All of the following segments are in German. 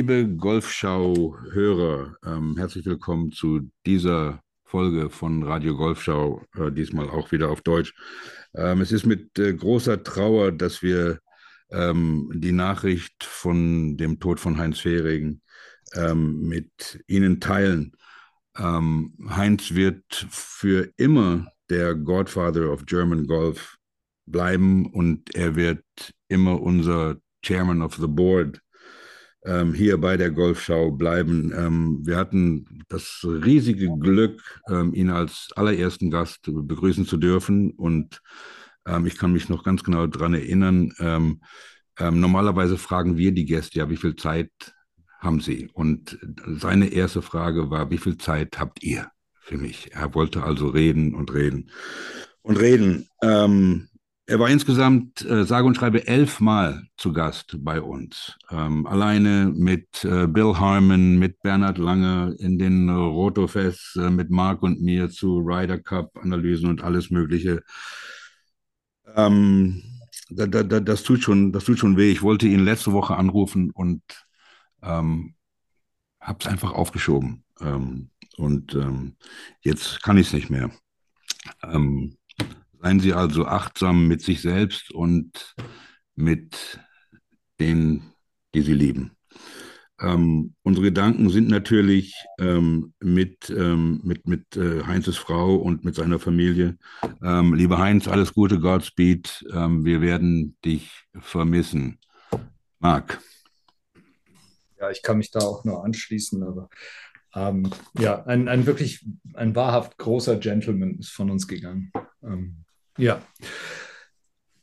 Liebe Golfschau-Hörer, ähm, herzlich willkommen zu dieser Folge von Radio Golfschau, äh, diesmal auch wieder auf Deutsch. Ähm, es ist mit äh, großer Trauer, dass wir ähm, die Nachricht von dem Tod von Heinz Fehring ähm, mit Ihnen teilen. Ähm, Heinz wird für immer der Godfather of German Golf bleiben und er wird immer unser Chairman of the Board ähm, hier bei der Golfschau bleiben. Ähm, wir hatten das riesige Glück, ähm, ihn als allerersten Gast begrüßen zu dürfen. Und ähm, ich kann mich noch ganz genau daran erinnern, ähm, ähm, normalerweise fragen wir die Gäste ja, wie viel Zeit haben sie? Und seine erste Frage war, wie viel Zeit habt ihr für mich? Er wollte also reden und reden und reden. Ähm, er war insgesamt, äh, sage und schreibe, elfmal zu Gast bei uns. Ähm, alleine mit äh, Bill Harmon, mit Bernhard Lange in den äh, Rotofest, äh, mit Marc und mir zu Ryder Cup Analysen und alles Mögliche. Ähm, da, da, da, das, tut schon, das tut schon weh. Ich wollte ihn letzte Woche anrufen und ähm, habe es einfach aufgeschoben. Ähm, und ähm, jetzt kann ich es nicht mehr. Ähm, Seien Sie also achtsam mit sich selbst und mit denen, die Sie lieben. Ähm, unsere Gedanken sind natürlich ähm, mit, ähm, mit, mit äh, Heinzes Frau und mit seiner Familie. Ähm, lieber Heinz, alles Gute, Godspeed. Ähm, wir werden dich vermissen. Marc. Ja, ich kann mich da auch nur anschließen, aber ähm, ja, ein, ein wirklich, ein wahrhaft großer Gentleman ist von uns gegangen. Ja.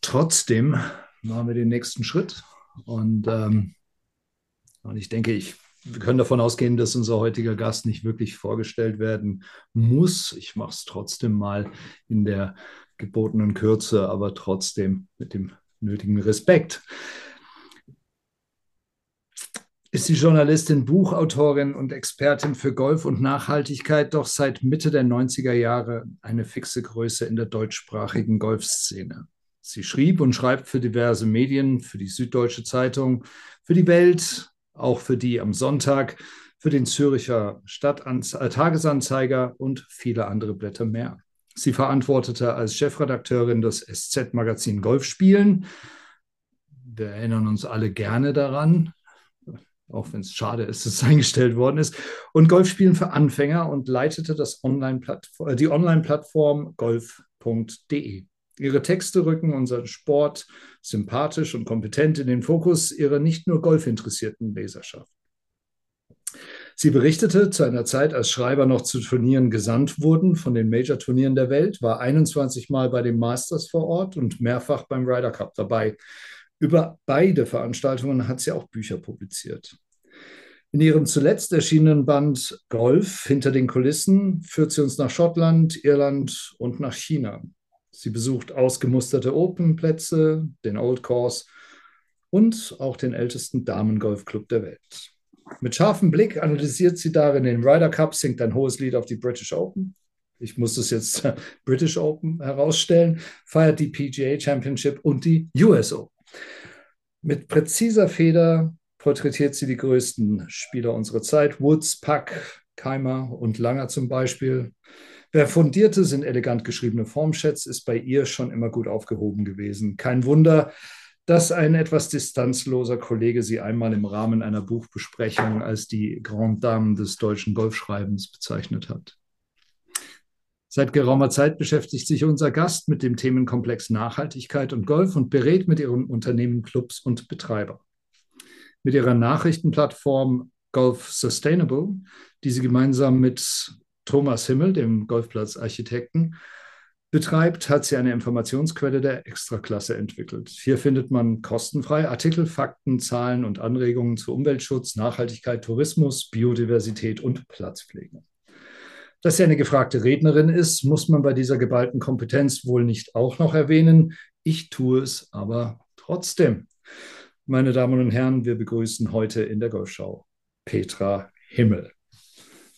Trotzdem machen wir den nächsten Schritt. Und, ähm, und ich denke, ich, wir können davon ausgehen, dass unser heutiger Gast nicht wirklich vorgestellt werden muss. Ich mache es trotzdem mal in der gebotenen Kürze, aber trotzdem mit dem nötigen Respekt ist die Journalistin, Buchautorin und Expertin für Golf und Nachhaltigkeit doch seit Mitte der 90er Jahre eine fixe Größe in der deutschsprachigen Golfszene. Sie schrieb und schreibt für diverse Medien, für die Süddeutsche Zeitung, für die Welt, auch für die am Sonntag, für den Züricher Stadttagesanzeiger und viele andere Blätter mehr. Sie verantwortete als Chefredakteurin das SZ-Magazin Golfspielen. Wir erinnern uns alle gerne daran auch wenn es schade ist, dass es eingestellt worden ist, und Golfspielen für Anfänger und leitete das Online äh, die Online-Plattform golf.de. Ihre Texte rücken unseren Sport sympathisch und kompetent in den Fokus ihrer nicht nur golfinteressierten Leserschaft. Sie berichtete zu einer Zeit, als Schreiber noch zu Turnieren gesandt wurden von den Major-Turnieren der Welt, war 21 Mal bei den Masters vor Ort und mehrfach beim Ryder Cup dabei. Über beide Veranstaltungen hat sie auch Bücher publiziert. In ihrem zuletzt erschienenen Band Golf hinter den Kulissen führt sie uns nach Schottland, Irland und nach China. Sie besucht ausgemusterte Open-Plätze, den Old Course und auch den ältesten Damengolfclub der Welt. Mit scharfem Blick analysiert sie darin den Ryder Cup, singt ein hohes Lied auf die British Open. Ich muss das jetzt British Open herausstellen, feiert die PGA Championship und die US Open. Mit präziser Feder porträtiert sie die größten Spieler unserer Zeit, Woods, Pack, Keimer und Langer zum Beispiel. Wer fundierte, sind elegant geschriebene Formschätze, ist bei ihr schon immer gut aufgehoben gewesen. Kein Wunder, dass ein etwas distanzloser Kollege sie einmal im Rahmen einer Buchbesprechung als die Grande Dame des deutschen Golfschreibens bezeichnet hat. Seit geraumer Zeit beschäftigt sich unser Gast mit dem Themenkomplex Nachhaltigkeit und Golf und berät mit ihren Unternehmen Clubs und Betreiber. Mit ihrer Nachrichtenplattform Golf Sustainable, die sie gemeinsam mit Thomas Himmel, dem Golfplatzarchitekten, betreibt, hat sie eine Informationsquelle der Extraklasse entwickelt. Hier findet man kostenfrei Artikel, Fakten, Zahlen und Anregungen zu Umweltschutz, Nachhaltigkeit, Tourismus, Biodiversität und Platzpflege. Dass sie eine gefragte Rednerin ist, muss man bei dieser geballten Kompetenz wohl nicht auch noch erwähnen. Ich tue es aber trotzdem. Meine Damen und Herren, wir begrüßen heute in der Golfschau Petra Himmel.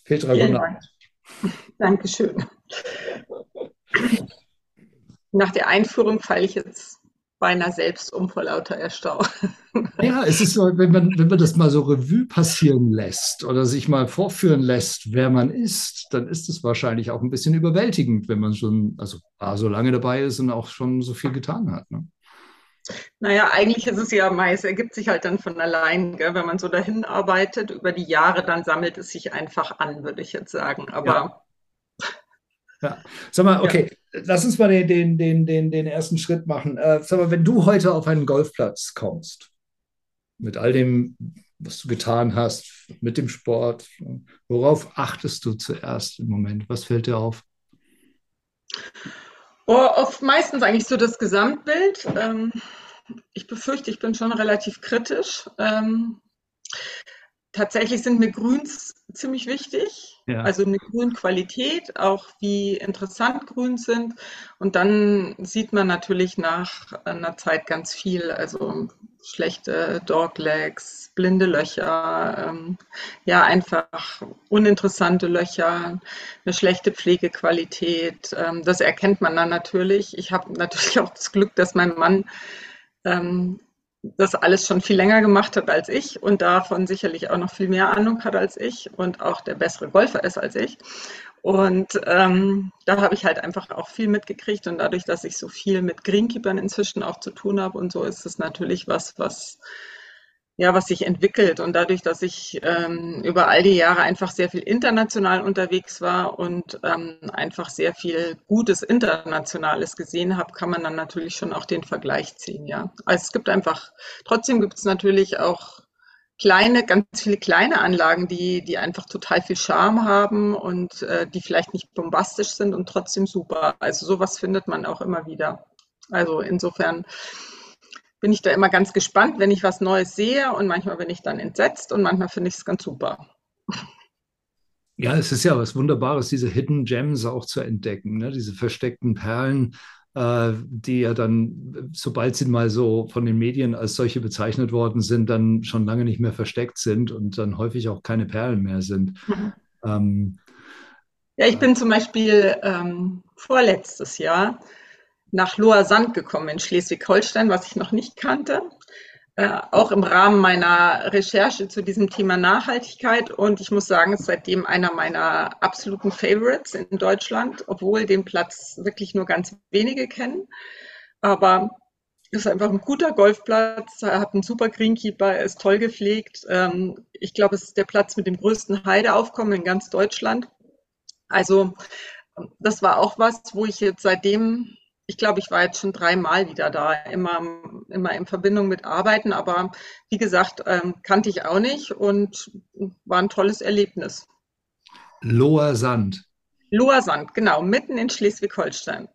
Petra, guten Abend. Dankeschön. Nach der Einführung falle ich jetzt beinahe selbst um vor lauter Erstaunen. Ja, es ist so, wenn man, wenn man das mal so Revue passieren lässt oder sich mal vorführen lässt, wer man ist, dann ist es wahrscheinlich auch ein bisschen überwältigend, wenn man schon, also so lange dabei ist und auch schon so viel getan hat. Ne? Naja, eigentlich ist es ja meist, ergibt sich halt dann von allein, gell? wenn man so dahin arbeitet, über die Jahre, dann sammelt es sich einfach an, würde ich jetzt sagen. Aber ja. Ja. Sag mal, okay, ja. lass uns mal den, den, den, den, den ersten Schritt machen. Äh, sag mal, wenn du heute auf einen Golfplatz kommst, mit all dem, was du getan hast, mit dem Sport, worauf achtest du zuerst im Moment? Was fällt dir auf? Oh, oft meistens eigentlich so das Gesamtbild. Ähm, ich befürchte, ich bin schon relativ kritisch. Ähm, tatsächlich sind mir Grüns ziemlich wichtig. Ja. Also eine Grünqualität, auch wie interessant Grün sind. Und dann sieht man natürlich nach einer Zeit ganz viel, also schlechte Doglegs, blinde Löcher, ähm, ja einfach uninteressante Löcher, eine schlechte Pflegequalität. Ähm, das erkennt man dann natürlich. Ich habe natürlich auch das Glück, dass mein Mann ähm, das alles schon viel länger gemacht hat als ich und davon sicherlich auch noch viel mehr Ahnung hat als ich und auch der bessere Golfer ist als ich. Und ähm, da habe ich halt einfach auch viel mitgekriegt und dadurch, dass ich so viel mit Greenkeepern inzwischen auch zu tun habe und so, ist es natürlich was, was ja, was sich entwickelt. Und dadurch, dass ich ähm, über all die Jahre einfach sehr viel international unterwegs war und ähm, einfach sehr viel Gutes Internationales gesehen habe, kann man dann natürlich schon auch den Vergleich ziehen, ja. Also es gibt einfach, trotzdem gibt es natürlich auch kleine, ganz viele kleine Anlagen, die, die einfach total viel Charme haben und äh, die vielleicht nicht bombastisch sind und trotzdem super. Also sowas findet man auch immer wieder. Also insofern bin ich da immer ganz gespannt, wenn ich was Neues sehe und manchmal bin ich dann entsetzt und manchmal finde ich es ganz super. Ja, es ist ja was Wunderbares, diese Hidden Gems auch zu entdecken, ne? diese versteckten Perlen, äh, die ja dann, sobald sie mal so von den Medien als solche bezeichnet worden sind, dann schon lange nicht mehr versteckt sind und dann häufig auch keine Perlen mehr sind. Mhm. Ähm, ja, ich bin zum Beispiel ähm, vorletztes Jahr nach Lohr Sand gekommen in Schleswig-Holstein, was ich noch nicht kannte. Äh, auch im Rahmen meiner Recherche zu diesem Thema Nachhaltigkeit. Und ich muss sagen, es ist seitdem einer meiner absoluten Favorites in Deutschland, obwohl den Platz wirklich nur ganz wenige kennen. Aber es ist einfach ein guter Golfplatz, er hat einen super Greenkeeper, er ist toll gepflegt. Ähm, ich glaube, es ist der Platz mit dem größten Heideaufkommen in ganz Deutschland. Also das war auch was, wo ich jetzt seitdem ich glaube, ich war jetzt schon dreimal wieder da, immer, immer in Verbindung mit Arbeiten, aber wie gesagt, ähm, kannte ich auch nicht und war ein tolles Erlebnis. Loher Sand. Loher Sand, genau, mitten in Schleswig-Holstein.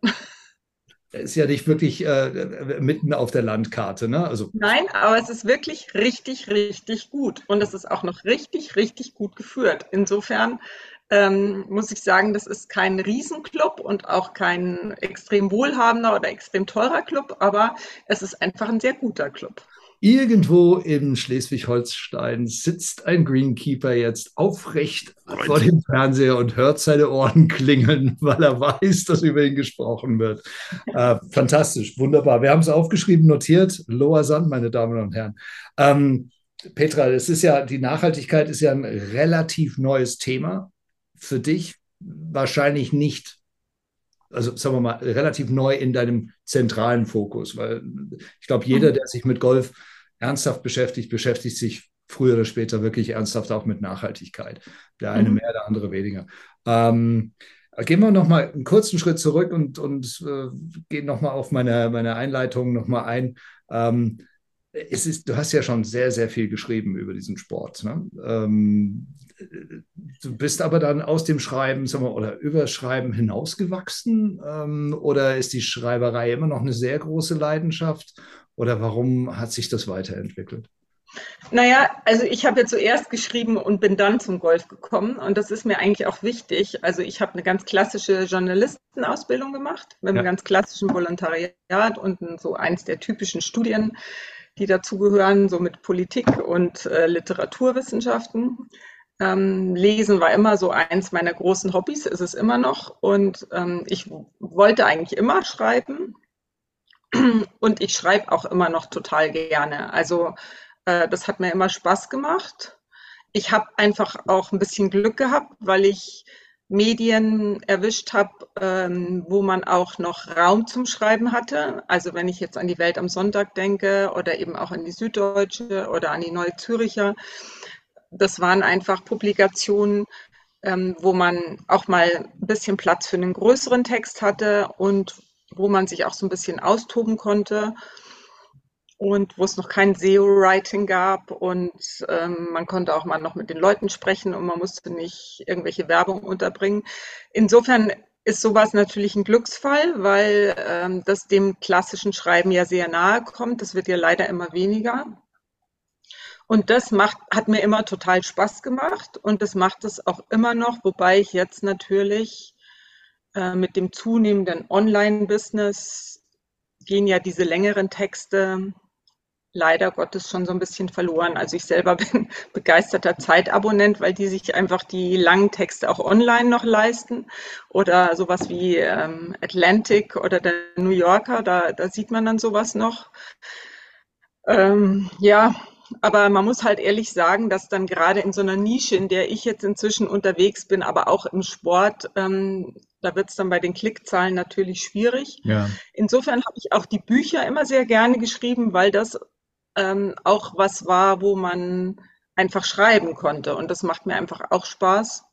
Ist ja nicht wirklich äh, mitten auf der Landkarte, ne? Also, Nein, aber es ist wirklich richtig, richtig gut. Und es ist auch noch richtig, richtig gut geführt. Insofern ähm, muss ich sagen, das ist kein Riesenclub und auch kein extrem wohlhabender oder extrem teurer Club, aber es ist einfach ein sehr guter Club. Irgendwo in Schleswig-Holstein sitzt ein Greenkeeper jetzt aufrecht vor dem Fernseher und hört seine Ohren klingeln, weil er weiß, dass über ihn gesprochen wird. Äh, fantastisch, wunderbar. Wir haben es aufgeschrieben, notiert. Loa Sand, meine Damen und Herren. Ähm, Petra, es ist ja, die Nachhaltigkeit ist ja ein relativ neues Thema für dich wahrscheinlich nicht, also sagen wir mal, relativ neu in deinem zentralen Fokus, weil ich glaube, jeder, der sich mit Golf ernsthaft beschäftigt, beschäftigt sich früher oder später wirklich ernsthaft auch mit Nachhaltigkeit. Der eine mhm. mehr, der andere weniger. Ähm, gehen wir noch mal einen kurzen Schritt zurück und, und äh, gehen noch mal auf meine, meine Einleitung noch mal ein. Ähm, es ist, du hast ja schon sehr, sehr viel geschrieben über diesen Sport. Ne? Ähm, du bist aber dann aus dem Schreiben sagen wir, oder über Schreiben hinausgewachsen ähm, oder ist die Schreiberei immer noch eine sehr große Leidenschaft oder warum hat sich das weiterentwickelt? Naja, also ich habe ja zuerst geschrieben und bin dann zum Golf gekommen und das ist mir eigentlich auch wichtig. Also ich habe eine ganz klassische Journalistenausbildung gemacht mit einem ja. ganz klassischen Volontariat und so eins der typischen Studien, die dazugehören, so mit Politik und äh, Literaturwissenschaften. Ähm, Lesen war immer so eins meiner großen Hobbys, ist es immer noch. Und ähm, ich wollte eigentlich immer schreiben. Und ich schreibe auch immer noch total gerne. Also äh, das hat mir immer Spaß gemacht. Ich habe einfach auch ein bisschen Glück gehabt, weil ich Medien erwischt habe, ähm, wo man auch noch Raum zum Schreiben hatte. Also wenn ich jetzt an die Welt am Sonntag denke oder eben auch an die Süddeutsche oder an die Neue Züricher, das waren einfach Publikationen, ähm, wo man auch mal ein bisschen Platz für einen größeren Text hatte und wo man sich auch so ein bisschen austoben konnte und wo es noch kein SEO-Writing gab und ähm, man konnte auch mal noch mit den Leuten sprechen und man musste nicht irgendwelche Werbung unterbringen. Insofern ist sowas natürlich ein Glücksfall, weil ähm, das dem klassischen Schreiben ja sehr nahe kommt. Das wird ja leider immer weniger. Und das macht, hat mir immer total Spaß gemacht und das macht es auch immer noch, wobei ich jetzt natürlich äh, mit dem zunehmenden Online-Business gehen ja diese längeren Texte leider Gottes schon so ein bisschen verloren. Also ich selber bin begeisterter Zeitabonnent, weil die sich einfach die langen Texte auch online noch leisten. Oder sowas wie ähm, Atlantic oder der New Yorker, da, da sieht man dann sowas noch. Ähm, ja, aber man muss halt ehrlich sagen, dass dann gerade in so einer Nische, in der ich jetzt inzwischen unterwegs bin, aber auch im Sport, ähm, da wird es dann bei den Klickzahlen natürlich schwierig. Ja. Insofern habe ich auch die Bücher immer sehr gerne geschrieben, weil das ähm, auch was war, wo man einfach schreiben konnte. Und das macht mir einfach auch Spaß.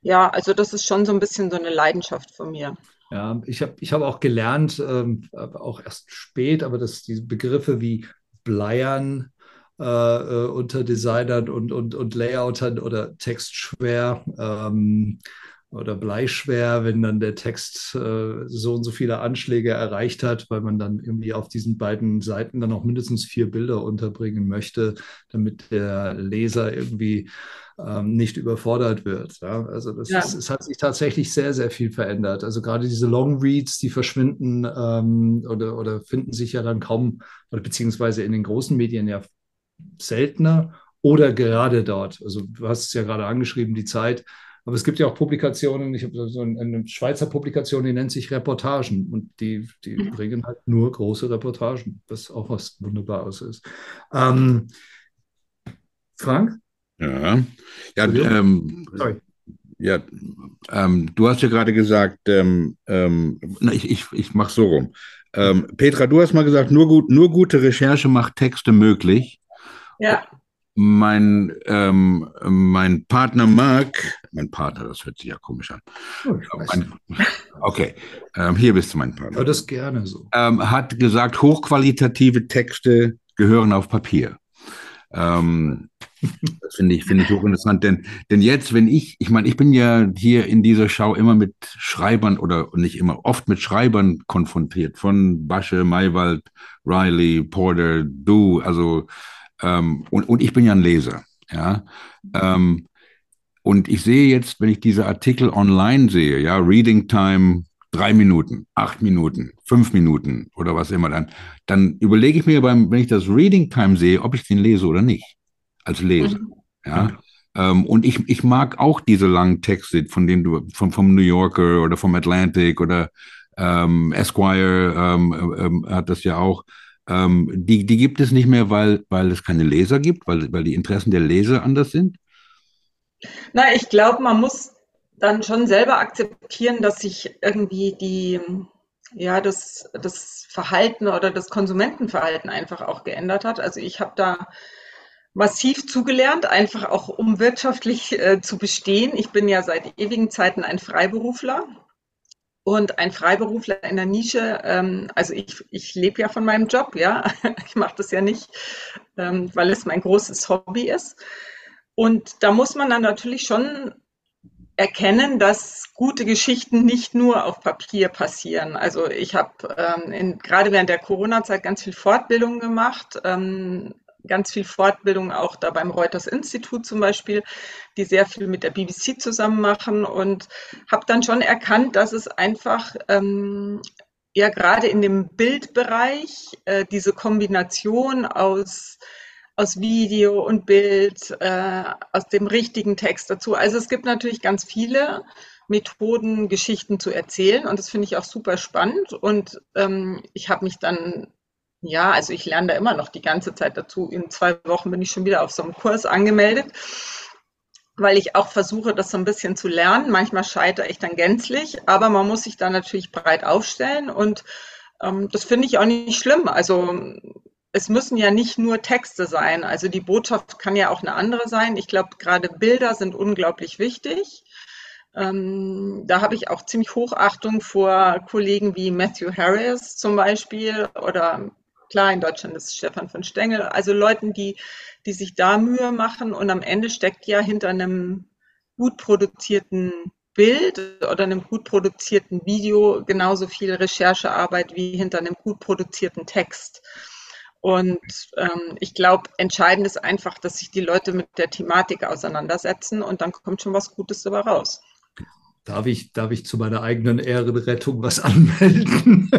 Ja, also das ist schon so ein bisschen so eine Leidenschaft von mir. Ja, ich habe ich hab auch gelernt, ähm, auch erst spät, aber dass diese Begriffe wie Bleiern äh, äh, unter Designern und, und, und Layoutern oder Textschwer ähm, oder bleischwer, wenn dann der Text äh, so und so viele Anschläge erreicht hat, weil man dann irgendwie auf diesen beiden Seiten dann auch mindestens vier Bilder unterbringen möchte, damit der Leser irgendwie ähm, nicht überfordert wird. Ja? Also das ja. ist, es hat sich tatsächlich sehr, sehr viel verändert. Also gerade diese Long Reads, die verschwinden ähm, oder, oder finden sich ja dann kaum, oder beziehungsweise in den großen Medien ja seltener oder gerade dort. Also du hast es ja gerade angeschrieben, die Zeit aber es gibt ja auch Publikationen, ich habe so eine Schweizer Publikation, die nennt sich Reportagen und die, die mhm. bringen halt nur große Reportagen, was auch was Wunderbares ist. Ähm, Frank? Ja, ja, ähm, Sorry. ja ähm, du hast ja gerade gesagt, ähm, ähm, na, ich, ich, ich mache so rum. Ähm, Petra, du hast mal gesagt, nur, gut, nur gute Recherche macht Texte möglich. Ja mein, ähm, mein Partner Mark, mein Partner, das hört sich ja komisch an. Oh, mein, okay, ähm, hier bist du mein Partner. Ja, das gerne so. Ähm, hat gesagt, hochqualitative Texte gehören auf Papier. Ähm, das finde ich, finde ich hochinteressant, denn, denn jetzt, wenn ich, ich meine, ich bin ja hier in dieser Schau immer mit Schreibern oder nicht immer, oft mit Schreibern konfrontiert, von Basche, Maywald, Riley, Porter, Du, also ähm, und, und ich bin ja ein Leser. Ja. Ähm, und ich sehe jetzt, wenn ich diese Artikel online sehe, ja, Reading Time drei Minuten, acht Minuten, fünf Minuten oder was immer dann, dann überlege ich mir beim, wenn ich das Reading Time sehe, ob ich den lese oder nicht. Als Leser. Mhm. Ja. Ähm, und ich, ich mag auch diese langen Texte, von denen du, vom, vom New Yorker oder vom Atlantic oder ähm, Esquire ähm, äh, ähm, hat das ja auch. Ähm, die, die gibt es nicht mehr, weil, weil es keine Leser gibt, weil, weil die Interessen der Leser anders sind? Na, ich glaube, man muss dann schon selber akzeptieren, dass sich irgendwie die, ja, das, das Verhalten oder das Konsumentenverhalten einfach auch geändert hat. Also ich habe da massiv zugelernt, einfach auch um wirtschaftlich äh, zu bestehen. Ich bin ja seit ewigen Zeiten ein Freiberufler und ein Freiberufler in der Nische, ähm, also ich, ich lebe ja von meinem Job, ja. Ich mache das ja nicht, ähm, weil es mein großes Hobby ist. Und da muss man dann natürlich schon erkennen, dass gute Geschichten nicht nur auf Papier passieren. Also ich habe ähm, gerade während der Corona-Zeit ganz viel Fortbildung gemacht, ähm, ganz viel Fortbildung auch da beim Reuters Institut zum Beispiel, die sehr viel mit der BBC zusammen machen und habe dann schon erkannt, dass es einfach ähm, ja gerade in dem Bildbereich äh, diese Kombination aus aus Video und Bild, äh, aus dem richtigen Text dazu. Also es gibt natürlich ganz viele Methoden, Geschichten zu erzählen. Und das finde ich auch super spannend. Und ähm, ich habe mich dann, ja, also ich lerne da immer noch die ganze Zeit dazu. In zwei Wochen bin ich schon wieder auf so einem Kurs angemeldet, weil ich auch versuche, das so ein bisschen zu lernen. Manchmal scheitere ich dann gänzlich, aber man muss sich da natürlich breit aufstellen. Und ähm, das finde ich auch nicht schlimm. Also es müssen ja nicht nur Texte sein. Also die Botschaft kann ja auch eine andere sein. Ich glaube, gerade Bilder sind unglaublich wichtig. Ähm, da habe ich auch ziemlich Hochachtung vor Kollegen wie Matthew Harris zum Beispiel oder klar, in Deutschland ist Stefan von Stengel, also Leuten, die, die sich da Mühe machen und am Ende steckt ja hinter einem gut produzierten Bild oder einem gut produzierten Video genauso viel Recherchearbeit wie hinter einem gut produzierten Text. Und ähm, ich glaube, entscheidend ist einfach, dass sich die Leute mit der Thematik auseinandersetzen und dann kommt schon was Gutes dabei raus. Darf ich, darf ich zu meiner eigenen Ehrenrettung was anmelden?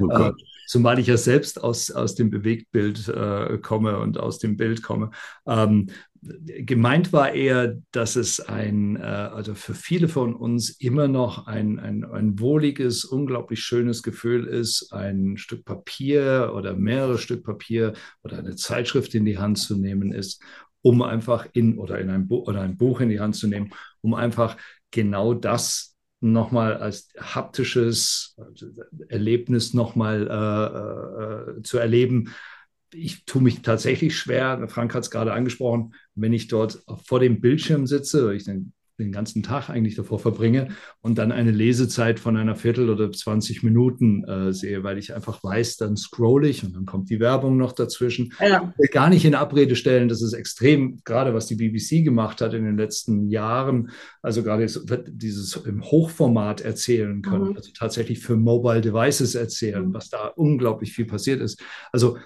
Oh äh, Zumal ich ja selbst aus, aus dem Bewegtbild äh, komme und aus dem Bild komme. Ähm, gemeint war eher, dass es ein, äh, also für viele von uns immer noch ein, ein, ein wohliges, unglaublich schönes Gefühl ist, ein Stück Papier oder mehrere Stück Papier oder eine Zeitschrift in die Hand zu nehmen ist, um einfach in oder in ein Buch oder ein Buch in die Hand zu nehmen, um einfach genau das nochmal als haptisches Erlebnis nochmal äh, äh, zu erleben. Ich tue mich tatsächlich schwer, Frank hat es gerade angesprochen, wenn ich dort vor dem Bildschirm sitze, ich den den ganzen Tag eigentlich davor verbringe und dann eine Lesezeit von einer Viertel oder 20 Minuten äh, sehe, weil ich einfach weiß, dann scroll ich und dann kommt die Werbung noch dazwischen. Ja. Ich will gar nicht in Abrede stellen, das ist extrem, gerade was die BBC gemacht hat in den letzten Jahren, also gerade dieses im Hochformat erzählen können, mhm. also tatsächlich für Mobile Devices erzählen, mhm. was da unglaublich viel passiert ist. Also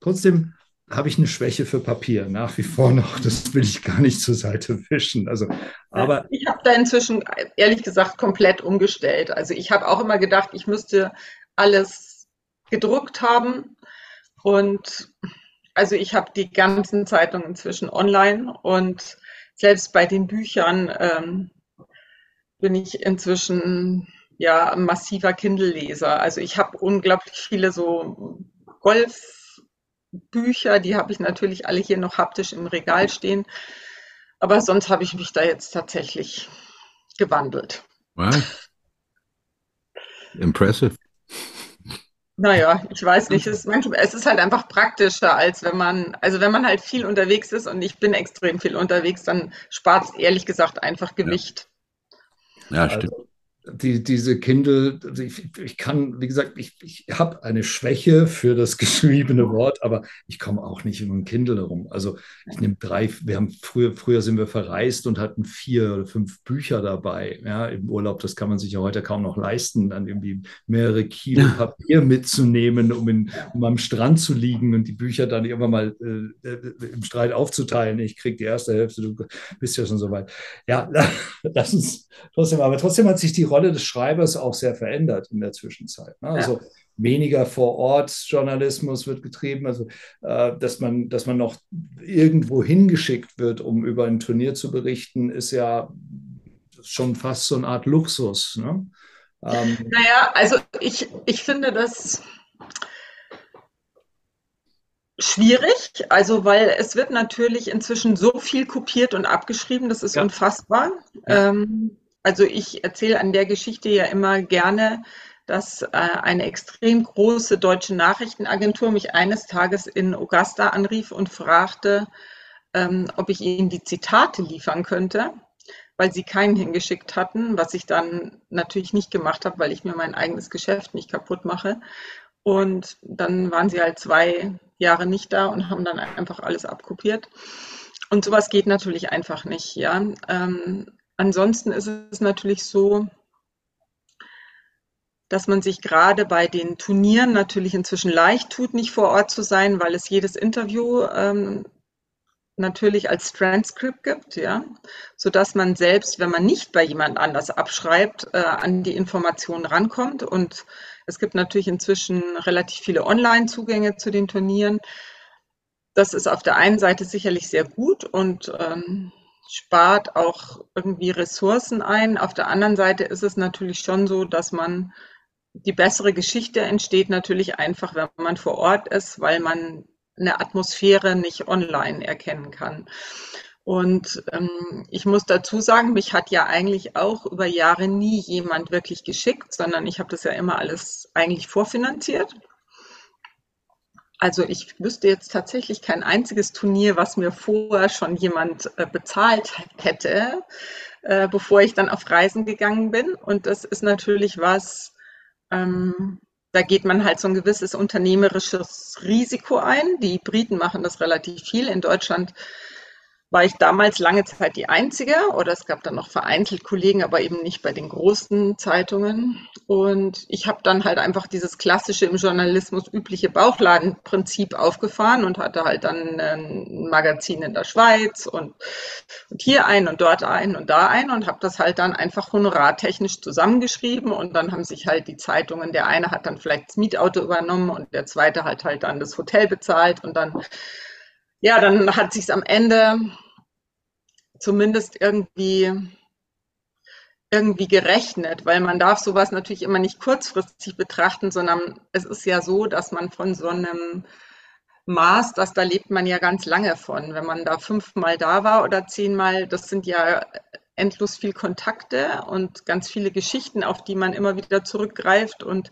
trotzdem habe ich eine Schwäche für Papier, nach wie vor noch. Das will ich gar nicht zur Seite wischen. Also, aber ich habe da inzwischen ehrlich gesagt komplett umgestellt. Also ich habe auch immer gedacht, ich müsste alles gedruckt haben. Und also ich habe die ganzen Zeitungen inzwischen online und selbst bei den Büchern ähm, bin ich inzwischen ja massiver Kindle-Leser. Also ich habe unglaublich viele so Golf Bücher, die habe ich natürlich alle hier noch haptisch im Regal stehen. Aber sonst habe ich mich da jetzt tatsächlich gewandelt. Wow. Impressive. Naja, ich weiß nicht, es ist, manchmal, es ist halt einfach praktischer, als wenn man, also wenn man halt viel unterwegs ist und ich bin extrem viel unterwegs, dann spart es ehrlich gesagt einfach Gewicht. Ja, ja stimmt. Also, die, diese Kindle, also ich, ich, kann, wie gesagt, ich, ich habe eine Schwäche für das geschriebene Wort, aber ich komme auch nicht um ein Kindle herum. Also ich nehme drei, wir haben früher, früher sind wir verreist und hatten vier oder fünf Bücher dabei, ja, im Urlaub. Das kann man sich ja heute kaum noch leisten, dann irgendwie mehrere Kilo Papier mitzunehmen, um, in, um am Strand zu liegen und die Bücher dann irgendwann mal äh, äh im Streit aufzuteilen. Ich kriege die erste Hälfte, du bist ja schon so weit. Ja, lass uns trotzdem, aber trotzdem hat sich die Rolle des Schreibers auch sehr verändert in der Zwischenzeit. Ne? Also ja. weniger vor Ort Journalismus wird getrieben, also äh, dass man, dass man noch irgendwo hingeschickt wird, um über ein Turnier zu berichten, ist ja schon fast so eine Art Luxus. Ne? Ähm, naja, also ich, ich finde das schwierig, also weil es wird natürlich inzwischen so viel kopiert und abgeschrieben, das ist ja. unfassbar. Ja. Ähm, also ich erzähle an der Geschichte ja immer gerne, dass äh, eine extrem große deutsche Nachrichtenagentur mich eines Tages in Augusta anrief und fragte, ähm, ob ich ihnen die Zitate liefern könnte, weil sie keinen hingeschickt hatten, was ich dann natürlich nicht gemacht habe, weil ich mir mein eigenes Geschäft nicht kaputt mache. Und dann waren sie halt zwei Jahre nicht da und haben dann einfach alles abkopiert. Und sowas geht natürlich einfach nicht, ja. Ähm, Ansonsten ist es natürlich so, dass man sich gerade bei den Turnieren natürlich inzwischen leicht tut, nicht vor Ort zu sein, weil es jedes Interview ähm, natürlich als Transcript gibt, ja, sodass man selbst, wenn man nicht bei jemand anders abschreibt, äh, an die Informationen rankommt. Und es gibt natürlich inzwischen relativ viele Online-Zugänge zu den Turnieren. Das ist auf der einen Seite sicherlich sehr gut und ähm, spart auch irgendwie Ressourcen ein. Auf der anderen Seite ist es natürlich schon so, dass man die bessere Geschichte entsteht natürlich einfach, wenn man vor Ort ist, weil man eine Atmosphäre nicht online erkennen kann. Und ähm, ich muss dazu sagen, mich hat ja eigentlich auch über Jahre nie jemand wirklich geschickt, sondern ich habe das ja immer alles eigentlich vorfinanziert. Also ich wüsste jetzt tatsächlich kein einziges Turnier, was mir vorher schon jemand äh, bezahlt hätte, äh, bevor ich dann auf Reisen gegangen bin. Und das ist natürlich was, ähm, da geht man halt so ein gewisses unternehmerisches Risiko ein. Die Briten machen das relativ viel. In Deutschland war ich damals lange Zeit die Einzige oder es gab dann noch vereinzelt Kollegen, aber eben nicht bei den großen Zeitungen. Und ich habe dann halt einfach dieses klassische im Journalismus übliche Bauchladenprinzip aufgefahren und hatte halt dann ein Magazin in der Schweiz und, und hier ein und dort ein und da ein und habe das halt dann einfach honorartechnisch zusammengeschrieben und dann haben sich halt die Zeitungen, der eine hat dann vielleicht das Mietauto übernommen und der zweite hat halt dann das Hotel bezahlt und dann ja, dann hat sich am Ende zumindest irgendwie irgendwie gerechnet, weil man darf sowas natürlich immer nicht kurzfristig betrachten, sondern es ist ja so, dass man von so einem Maß, das da lebt man ja ganz lange von. Wenn man da fünfmal da war oder zehnmal, das sind ja endlos viel Kontakte und ganz viele Geschichten, auf die man immer wieder zurückgreift und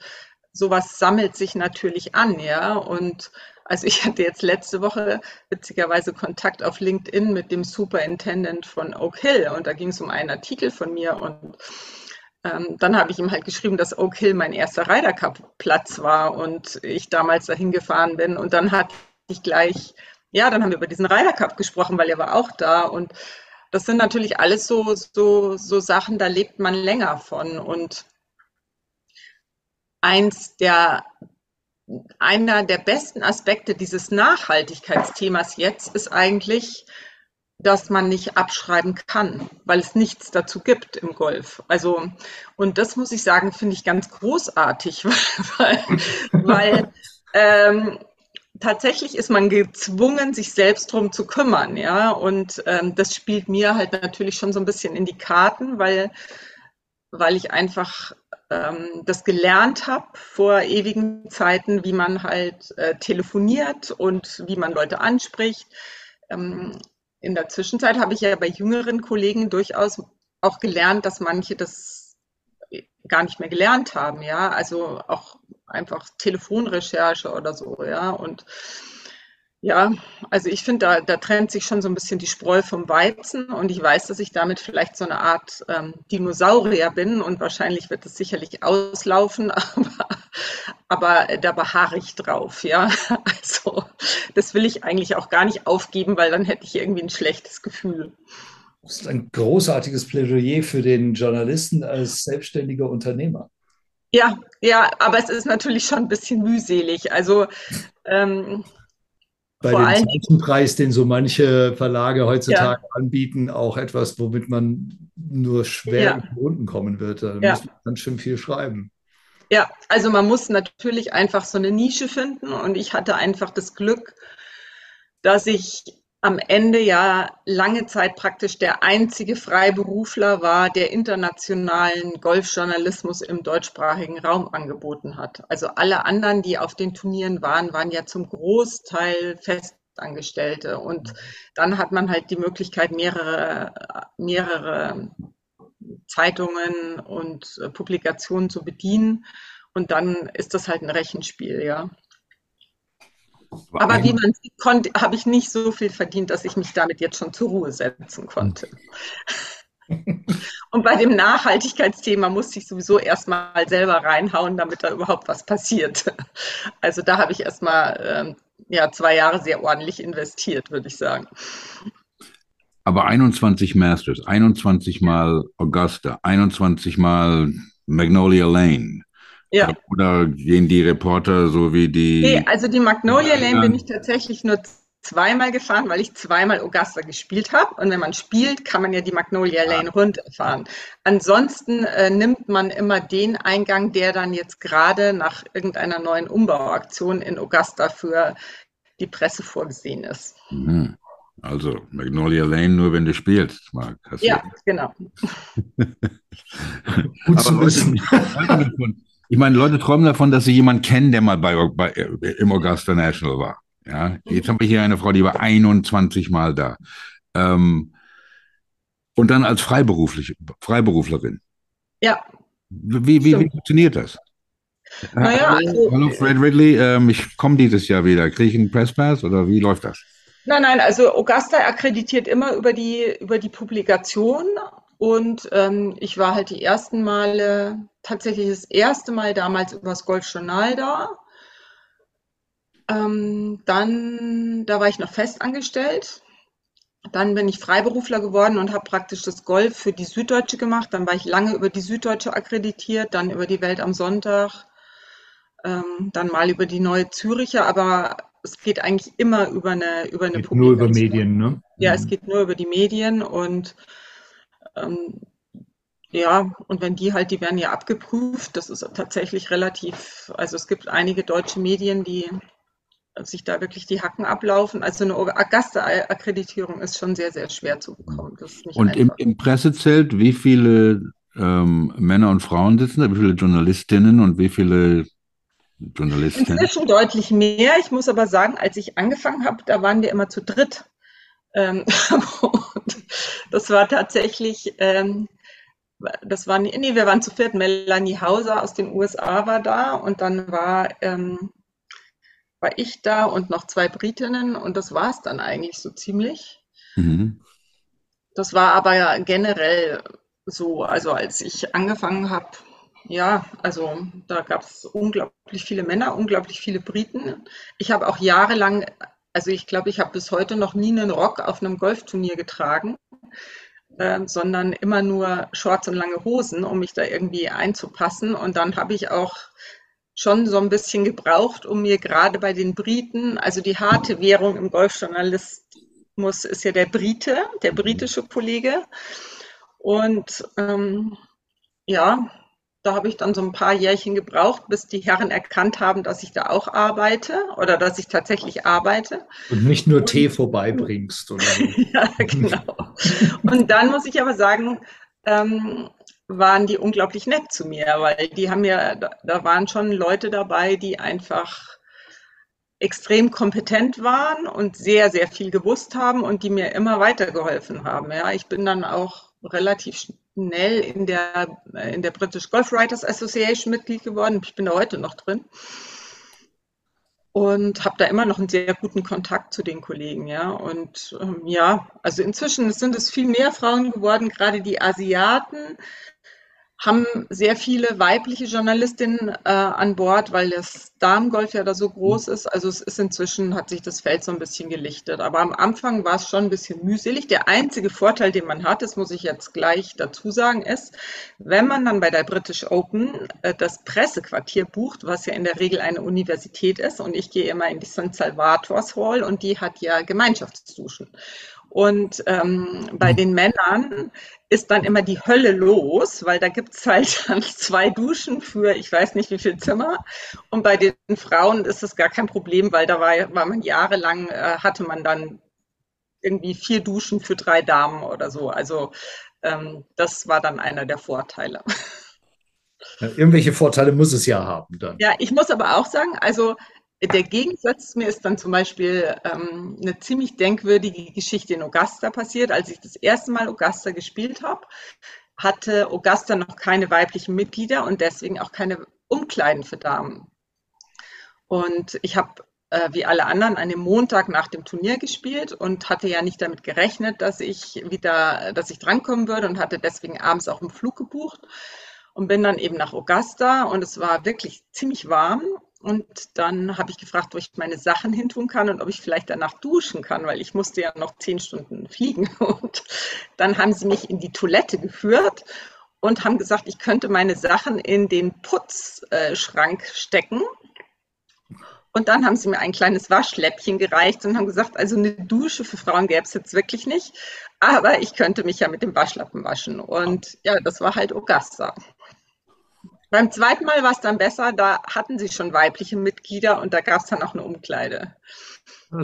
sowas sammelt sich natürlich an, ja. Und also ich hatte jetzt letzte Woche witzigerweise Kontakt auf LinkedIn mit dem Superintendent von Oak Hill und da ging es um einen Artikel von mir und ähm, dann habe ich ihm halt geschrieben, dass Oak Hill mein erster Ryder Cup Platz war und ich damals dahin gefahren bin und dann hatte ich gleich, ja, dann haben wir über diesen Ryder Cup gesprochen, weil er war auch da und das sind natürlich alles so, so, so Sachen, da lebt man länger von und eins der einer der besten Aspekte dieses Nachhaltigkeitsthemas jetzt ist eigentlich, dass man nicht abschreiben kann, weil es nichts dazu gibt im Golf. Also, und das muss ich sagen, finde ich ganz großartig, weil, weil ähm, tatsächlich ist man gezwungen, sich selbst drum zu kümmern, ja. Und ähm, das spielt mir halt natürlich schon so ein bisschen in die Karten, weil, weil ich einfach ähm, das gelernt habe vor ewigen Zeiten, wie man halt äh, telefoniert und wie man Leute anspricht. Ähm, in der Zwischenzeit habe ich ja bei jüngeren Kollegen durchaus auch gelernt, dass manche das gar nicht mehr gelernt haben, ja, also auch einfach Telefonrecherche oder so, ja, und ja, also ich finde, da, da trennt sich schon so ein bisschen die Spreu vom Weizen und ich weiß, dass ich damit vielleicht so eine Art ähm, Dinosaurier bin und wahrscheinlich wird es sicherlich auslaufen, aber, aber da beharre ich drauf, ja. Also das will ich eigentlich auch gar nicht aufgeben, weil dann hätte ich irgendwie ein schlechtes Gefühl. Das ist ein großartiges Plädoyer für den Journalisten als selbstständiger Unternehmer. Ja, ja, aber es ist natürlich schon ein bisschen mühselig. Also ähm, bei Vor dem Zeichenpreis, den so manche Verlage heutzutage ja. anbieten, auch etwas, womit man nur schwer ja. in Runden kommen wird. Da ja. muss man ganz schön viel schreiben. Ja, also man muss natürlich einfach so eine Nische finden und ich hatte einfach das Glück, dass ich am Ende ja lange Zeit praktisch der einzige Freiberufler war, der internationalen Golfjournalismus im deutschsprachigen Raum angeboten hat. Also alle anderen, die auf den Turnieren waren, waren ja zum Großteil Festangestellte. Und dann hat man halt die Möglichkeit, mehrere, mehrere Zeitungen und Publikationen zu bedienen. Und dann ist das halt ein Rechenspiel, ja. Aber wie man sieht, konnte, habe ich nicht so viel verdient, dass ich mich damit jetzt schon zur Ruhe setzen konnte. Und bei dem Nachhaltigkeitsthema musste ich sowieso erstmal selber reinhauen, damit da überhaupt was passiert. Also da habe ich erstmal ähm, ja, zwei Jahre sehr ordentlich investiert, würde ich sagen. Aber 21 Masters, 21 Mal Augusta, 21 Mal Magnolia Lane, ja. Oder gehen die Reporter so wie die. Nee, also die Magnolia Lane bin ich tatsächlich nur zweimal gefahren, weil ich zweimal Augusta gespielt habe. Und wenn man spielt, kann man ja die Magnolia Lane ja. runterfahren. Ansonsten äh, nimmt man immer den Eingang, der dann jetzt gerade nach irgendeiner neuen Umbauaktion in Augusta für die Presse vorgesehen ist. Mhm. Also Magnolia Lane nur, wenn du spielst, Marc. ja, genau. Gut zu wissen. Ich meine, Leute träumen davon, dass sie jemanden kennen, der mal bei, bei, im Augusta National war. Ja, jetzt haben wir hier eine Frau, die war 21 Mal da. Ähm, und dann als Freiberuflich, Freiberuflerin. Ja. Wie, wie, wie funktioniert das? Naja, also, Hallo Fred Ridley, ähm, ich komme dieses Jahr wieder. Kriege ich einen Presspass oder wie läuft das? Nein, nein, also Augusta akkreditiert immer über die, über die Publikation und ähm, ich war halt die ersten Male, tatsächlich das erste Mal damals über das Golfjournal da. Ähm, dann, da war ich noch festangestellt. Dann bin ich Freiberufler geworden und habe praktisch das Golf für die Süddeutsche gemacht. Dann war ich lange über die Süddeutsche akkreditiert, dann über die Welt am Sonntag, ähm, dann mal über die Neue Züricher, aber es geht eigentlich immer über eine über eine Nur über Medien, ne? Ja, es mhm. geht nur über die Medien und ähm, ja, und wenn die halt, die werden ja abgeprüft, das ist tatsächlich relativ, also es gibt einige deutsche Medien, die sich da wirklich die Hacken ablaufen. Also eine Augusta-Akkreditierung ist schon sehr, sehr schwer zu bekommen. und im, im, Pressezelt, wie viele ähm, Männer und Frauen sitzen da? Wie viele Journalistinnen und wie viele Journalisten? Inzwischen deutlich mehr. Ich muss aber sagen, als ich angefangen habe, da waren wir immer zu dritt. Ähm, das war tatsächlich, ähm, das war, nee, wir waren zu viert. Melanie Hauser aus den USA war da und dann war, ähm, war ich da und noch zwei Britinnen und das war es dann eigentlich so ziemlich. Mhm. Das war aber generell so, also als ich angefangen habe, ja, also da gab es unglaublich viele Männer, unglaublich viele Briten. Ich habe auch jahrelang, also ich glaube, ich habe bis heute noch nie einen Rock auf einem Golfturnier getragen, äh, sondern immer nur Shorts und lange Hosen, um mich da irgendwie einzupassen. Und dann habe ich auch schon so ein bisschen gebraucht, um mir gerade bei den Briten, also die harte Währung im Golfjournalismus ist ja der Brite, der britische Kollege. Und ähm, ja, da habe ich dann so ein paar Jährchen gebraucht, bis die Herren erkannt haben, dass ich da auch arbeite oder dass ich tatsächlich arbeite. Und nicht nur und, Tee vorbeibringst. Oder ja, genau. Und dann muss ich aber sagen, ähm, waren die unglaublich nett zu mir, weil die haben ja, da, da waren schon Leute dabei, die einfach extrem kompetent waren und sehr, sehr viel gewusst haben und die mir immer weitergeholfen haben. Ja, ich bin dann auch relativ schnell in der, äh, in der British Golf Writers Association Mitglied geworden. Ich bin da heute noch drin. Und habe da immer noch einen sehr guten Kontakt zu den Kollegen, ja. Und ähm, ja, also inzwischen sind es viel mehr Frauen geworden, gerade die Asiaten haben sehr viele weibliche Journalistinnen äh, an Bord, weil das Damengolf ja da so groß ist. Also es ist inzwischen, hat sich das Feld so ein bisschen gelichtet. Aber am Anfang war es schon ein bisschen mühselig. Der einzige Vorteil, den man hat, das muss ich jetzt gleich dazu sagen, ist, wenn man dann bei der British Open äh, das Pressequartier bucht, was ja in der Regel eine Universität ist, und ich gehe immer in die St. Salvators Hall und die hat ja Gemeinschaftsduschen. Und ähm, bei den Männern ist dann immer die Hölle los, weil da gibt es halt dann zwei Duschen für ich weiß nicht wie viel Zimmer. Und bei den Frauen ist das gar kein Problem, weil da war, war man jahrelang, äh, hatte man dann irgendwie vier Duschen für drei Damen oder so. Also ähm, das war dann einer der Vorteile. Ja, irgendwelche Vorteile muss es ja haben dann. Ja, ich muss aber auch sagen, also der Gegensatz mir ist dann zum Beispiel ähm, eine ziemlich denkwürdige Geschichte in Augusta passiert. Als ich das erste Mal Augusta gespielt habe, hatte Augusta noch keine weiblichen Mitglieder und deswegen auch keine Umkleiden für Damen. Und ich habe äh, wie alle anderen an dem Montag nach dem Turnier gespielt und hatte ja nicht damit gerechnet, dass ich wieder, dass ich drankommen würde und hatte deswegen abends auch einen Flug gebucht und bin dann eben nach Augusta und es war wirklich ziemlich warm und dann habe ich gefragt, wo ich meine Sachen hintun kann und ob ich vielleicht danach duschen kann, weil ich musste ja noch zehn Stunden fliegen. Und dann haben sie mich in die Toilette geführt und haben gesagt, ich könnte meine Sachen in den Putzschrank stecken. Und dann haben sie mir ein kleines Waschläppchen gereicht und haben gesagt, also eine Dusche für Frauen gäbe es jetzt wirklich nicht, aber ich könnte mich ja mit dem Waschlappen waschen. Und ja, das war halt Augusta. Beim zweiten Mal war es dann besser, da hatten sie schon weibliche Mitglieder und da gab es dann auch eine Umkleide.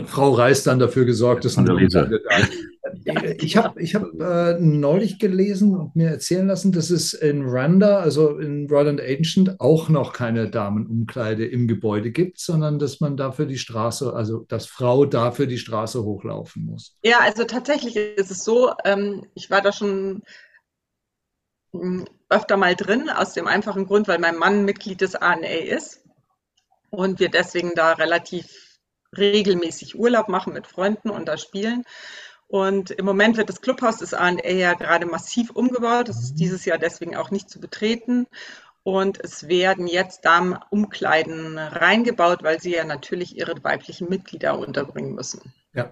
Frau Reis dann dafür gesorgt, dass eine Umkleide da Ich habe ich hab, äh, neulich gelesen und mir erzählen lassen, dass es in Randa, also in Royal Ancient, auch noch keine Damenumkleide im Gebäude gibt, sondern dass man dafür die Straße, also dass Frau dafür die Straße hochlaufen muss. Ja, also tatsächlich ist es so, ähm, ich war da schon hm, öfter mal drin, aus dem einfachen Grund, weil mein Mann Mitglied des ANA ist und wir deswegen da relativ regelmäßig Urlaub machen mit Freunden und da spielen. Und im Moment wird das Clubhaus des ANA ja gerade massiv umgebaut. Das ist dieses Jahr deswegen auch nicht zu betreten. Und es werden jetzt Damenumkleiden reingebaut, weil sie ja natürlich ihre weiblichen Mitglieder unterbringen müssen. Ja.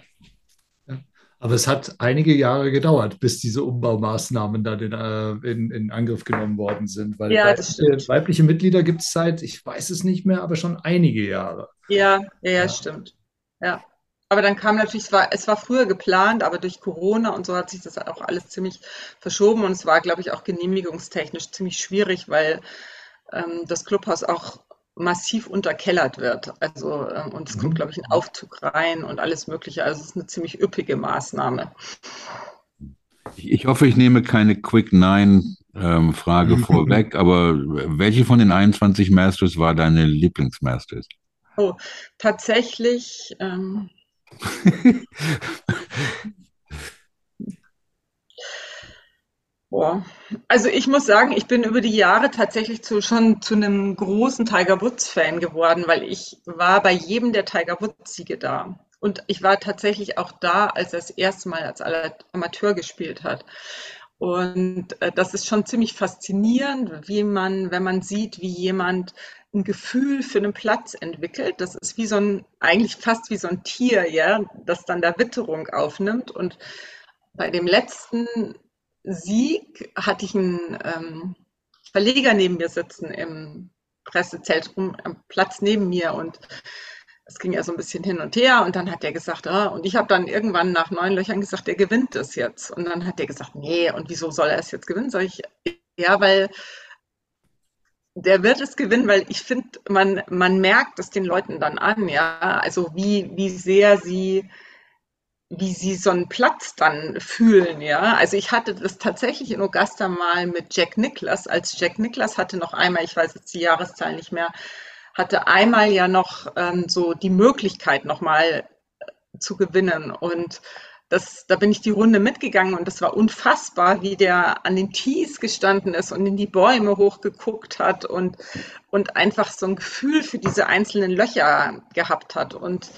Aber es hat einige Jahre gedauert, bis diese Umbaumaßnahmen dann in, äh, in, in Angriff genommen worden sind. Weil ja, weibliche, weibliche Mitglieder gibt es seit, ich weiß es nicht mehr, aber schon einige Jahre. Ja, ja, ja. stimmt. Ja. Aber dann kam natürlich, es war, es war früher geplant, aber durch Corona und so hat sich das auch alles ziemlich verschoben und es war, glaube ich, auch genehmigungstechnisch ziemlich schwierig, weil ähm, das Clubhaus auch massiv unterkellert wird. Also, ähm, und es kommt, mhm. glaube ich, ein Aufzug rein und alles Mögliche. Also es ist eine ziemlich üppige Maßnahme. Ich hoffe, ich nehme keine Quick Nine ähm, Frage vorweg, aber welche von den 21 Masters war deine Lieblingsmasters? Oh, tatsächlich ähm, Boah. Also ich muss sagen, ich bin über die Jahre tatsächlich zu, schon zu einem großen Tiger Woods-Fan geworden, weil ich war bei jedem der Tiger Woods-Siege da. Und ich war tatsächlich auch da, als er das erste Mal als Amateur gespielt hat. Und äh, das ist schon ziemlich faszinierend, wie man, wenn man sieht, wie jemand ein Gefühl für einen Platz entwickelt. Das ist wie so ein, eigentlich fast wie so ein Tier, ja, das dann da Witterung aufnimmt. Und bei dem letzten Sieg hatte ich einen ähm, Verleger neben mir sitzen im Pressezentrum, am Platz neben mir und es ging ja so ein bisschen hin und her und dann hat der gesagt, ah, und ich habe dann irgendwann nach neun Löchern gesagt, der gewinnt das jetzt. Und dann hat der gesagt, nee, und wieso soll er es jetzt gewinnen? Sag ich, ja, weil der wird es gewinnen, weil ich finde, man, man merkt es den Leuten dann an, ja, also wie, wie sehr sie, wie sie so einen Platz dann fühlen, ja. Also ich hatte das tatsächlich in Augusta mal mit Jack Nicklaus, als Jack Nicklaus hatte noch einmal, ich weiß jetzt die Jahreszahl nicht mehr, hatte einmal ja noch ähm, so die Möglichkeit nochmal äh, zu gewinnen und das, da bin ich die Runde mitgegangen und das war unfassbar, wie der an den Tees gestanden ist und in die Bäume hochgeguckt hat und, und einfach so ein Gefühl für diese einzelnen Löcher gehabt hat. Und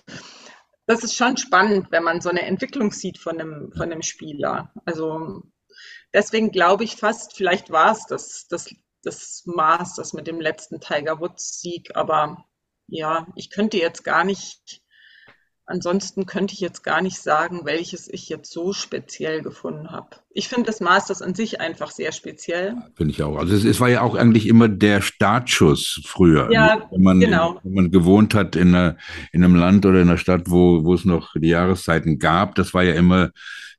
das ist schon spannend, wenn man so eine Entwicklung sieht von einem, von einem Spieler. Also deswegen glaube ich fast, vielleicht war es das, das, das Maß, das mit dem letzten Tiger Woods Sieg, aber ja, ich könnte jetzt gar nicht Ansonsten könnte ich jetzt gar nicht sagen, welches ich jetzt so speziell gefunden habe. Ich finde das Masters an sich einfach sehr speziell. Finde ich auch. Also es, es, war ja auch eigentlich immer der Startschuss früher. Ja, ne? wenn man, genau. Wenn man gewohnt hat in, einer, in einem Land oder in einer Stadt, wo, wo es noch die Jahreszeiten gab, das war ja immer,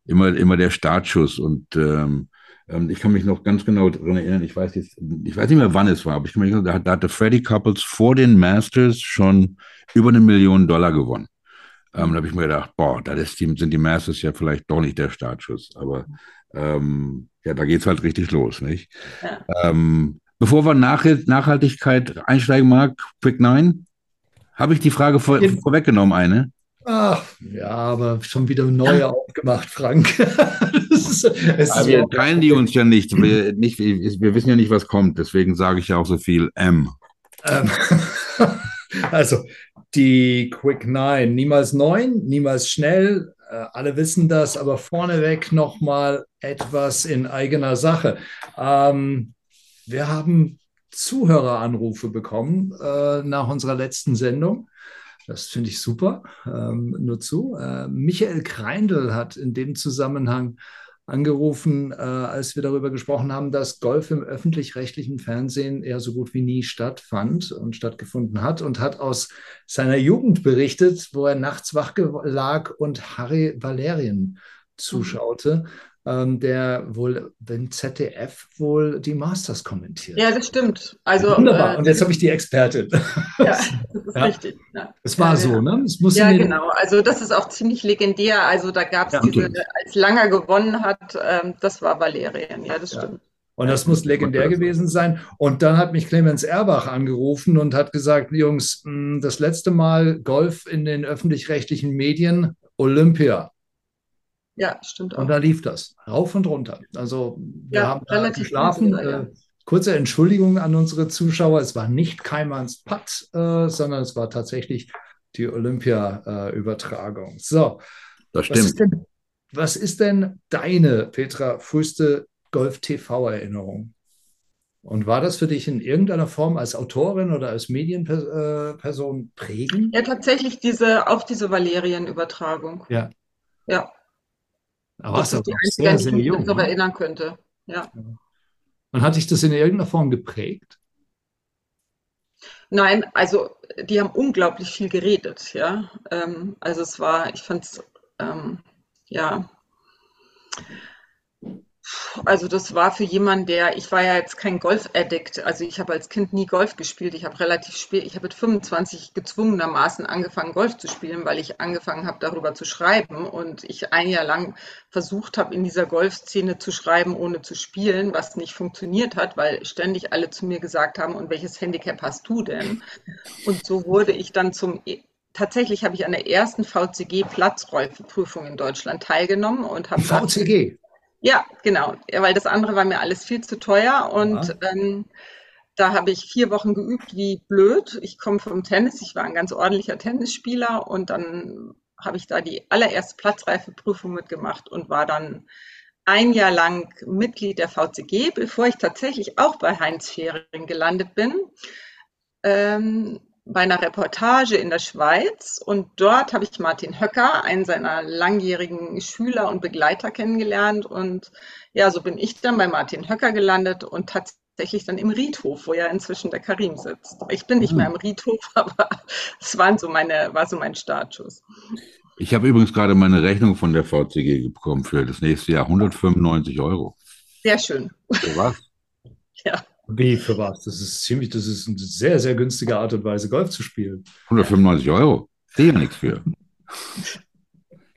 immer, immer der Startschuss. Und ähm, ähm ich kann mich noch ganz genau daran erinnern, ich weiß jetzt, ich weiß nicht mehr, wann es war, aber ich kann mich erinnern, da, hatte Freddie Couples vor den Masters schon über eine Million Dollar gewonnen. Ähm, da habe ich mir gedacht, boah, da sind die Masters ja vielleicht doch nicht der Startschuss. Aber ähm, ja, da geht es halt richtig los, nicht? Ja. Ähm, bevor wir nach Nachhaltigkeit einsteigen, Marc, Quick Nine, habe ich die Frage vor, vorweggenommen, eine? Ach, ja, aber schon wieder neu aufgemacht, Frank. ist, ja, wir teilen die uns ja nicht. Wir, nicht. wir wissen ja nicht, was kommt. Deswegen sage ich ja auch so viel M. Ähm, also, die Quick Nine. Niemals neun, niemals schnell. Äh, alle wissen das, aber vorneweg nochmal etwas in eigener Sache. Ähm, wir haben Zuhöreranrufe bekommen äh, nach unserer letzten Sendung. Das finde ich super. Ähm, nur zu. Äh, Michael Kreindl hat in dem Zusammenhang angerufen, äh, als wir darüber gesprochen haben, dass Golf im öffentlich-rechtlichen Fernsehen eher so gut wie nie stattfand und stattgefunden hat und hat aus seiner Jugend berichtet, wo er nachts wach lag und Harry Valerien zuschaute. Ähm, der wohl den ZDF wohl die Masters kommentiert. Ja, das stimmt. Also, Wunderbar. Äh, Und jetzt habe ich die Expertin. Ja, das ist ja. richtig. Ja. Es war ja, so, ne? Es muss ja, genau. Also das ist auch ziemlich legendär. Also da gab es diese, als Langer gewonnen hat, ähm, das war Valerien. Ja, das stimmt. Und das muss legendär gewesen sein. Und dann hat mich Clemens Erbach angerufen und hat gesagt, Jungs, hm, das letzte Mal Golf in den öffentlich-rechtlichen Medien, Olympia. Ja, stimmt auch. Und da lief das rauf und runter. Also wir ja, haben da geschlafen. Wieder, ja. äh, kurze Entschuldigung an unsere Zuschauer. Es war nicht Keimanns Putt, äh, sondern es war tatsächlich die Olympia-Übertragung. Äh, so. Das stimmt. Was ist, denn, was ist denn deine, Petra, früheste Golf-TV-Erinnerung? Und war das für dich in irgendeiner Form als Autorin oder als Medienperson äh, prägend? Ja, tatsächlich diese, auch diese Valerien-Übertragung. Ja. Ja. Aber das ist die einzige, an die ich mich jung, noch ne? erinnern könnte. Ja. Und hat dich das in irgendeiner Form geprägt? Nein, also die haben unglaublich viel geredet, ja. Ähm, also es war, ich fand es, ähm, ja, also das war für jemanden, der, ich war ja jetzt kein Golf-Addict, also ich habe als Kind nie Golf gespielt. Ich habe relativ spät, ich habe mit 25 gezwungenermaßen angefangen, Golf zu spielen, weil ich angefangen habe, darüber zu schreiben und ich ein Jahr lang versucht habe, in dieser Golfszene zu schreiben, ohne zu spielen, was nicht funktioniert hat, weil ständig alle zu mir gesagt haben, und welches Handicap hast du denn? Und so wurde ich dann zum tatsächlich habe ich an der ersten VCG-Platzräuferprüfung in Deutschland teilgenommen und habe. VCG? Ja, genau, weil das andere war mir alles viel zu teuer und ja. ähm, da habe ich vier Wochen geübt wie blöd. Ich komme vom Tennis, ich war ein ganz ordentlicher Tennisspieler und dann habe ich da die allererste Platzreifeprüfung mitgemacht und war dann ein Jahr lang Mitglied der VCG, bevor ich tatsächlich auch bei Heinz Fehring gelandet bin. Ähm, bei einer Reportage in der Schweiz und dort habe ich Martin Höcker, einen seiner langjährigen Schüler und Begleiter kennengelernt und ja, so bin ich dann bei Martin Höcker gelandet und tatsächlich dann im Riedhof, wo ja inzwischen der Karim sitzt. Ich bin nicht mehr im Riedhof, aber es waren so meine, war so mein Startschuss. Ich habe übrigens gerade meine Rechnung von der VCG bekommen für das nächste Jahr, 195 Euro. Sehr schön. Für was? ja. Wie für was? Das ist ziemlich, das ist eine sehr, sehr günstige Art und Weise, Golf zu spielen. 195 Euro. Sehe ja nichts für.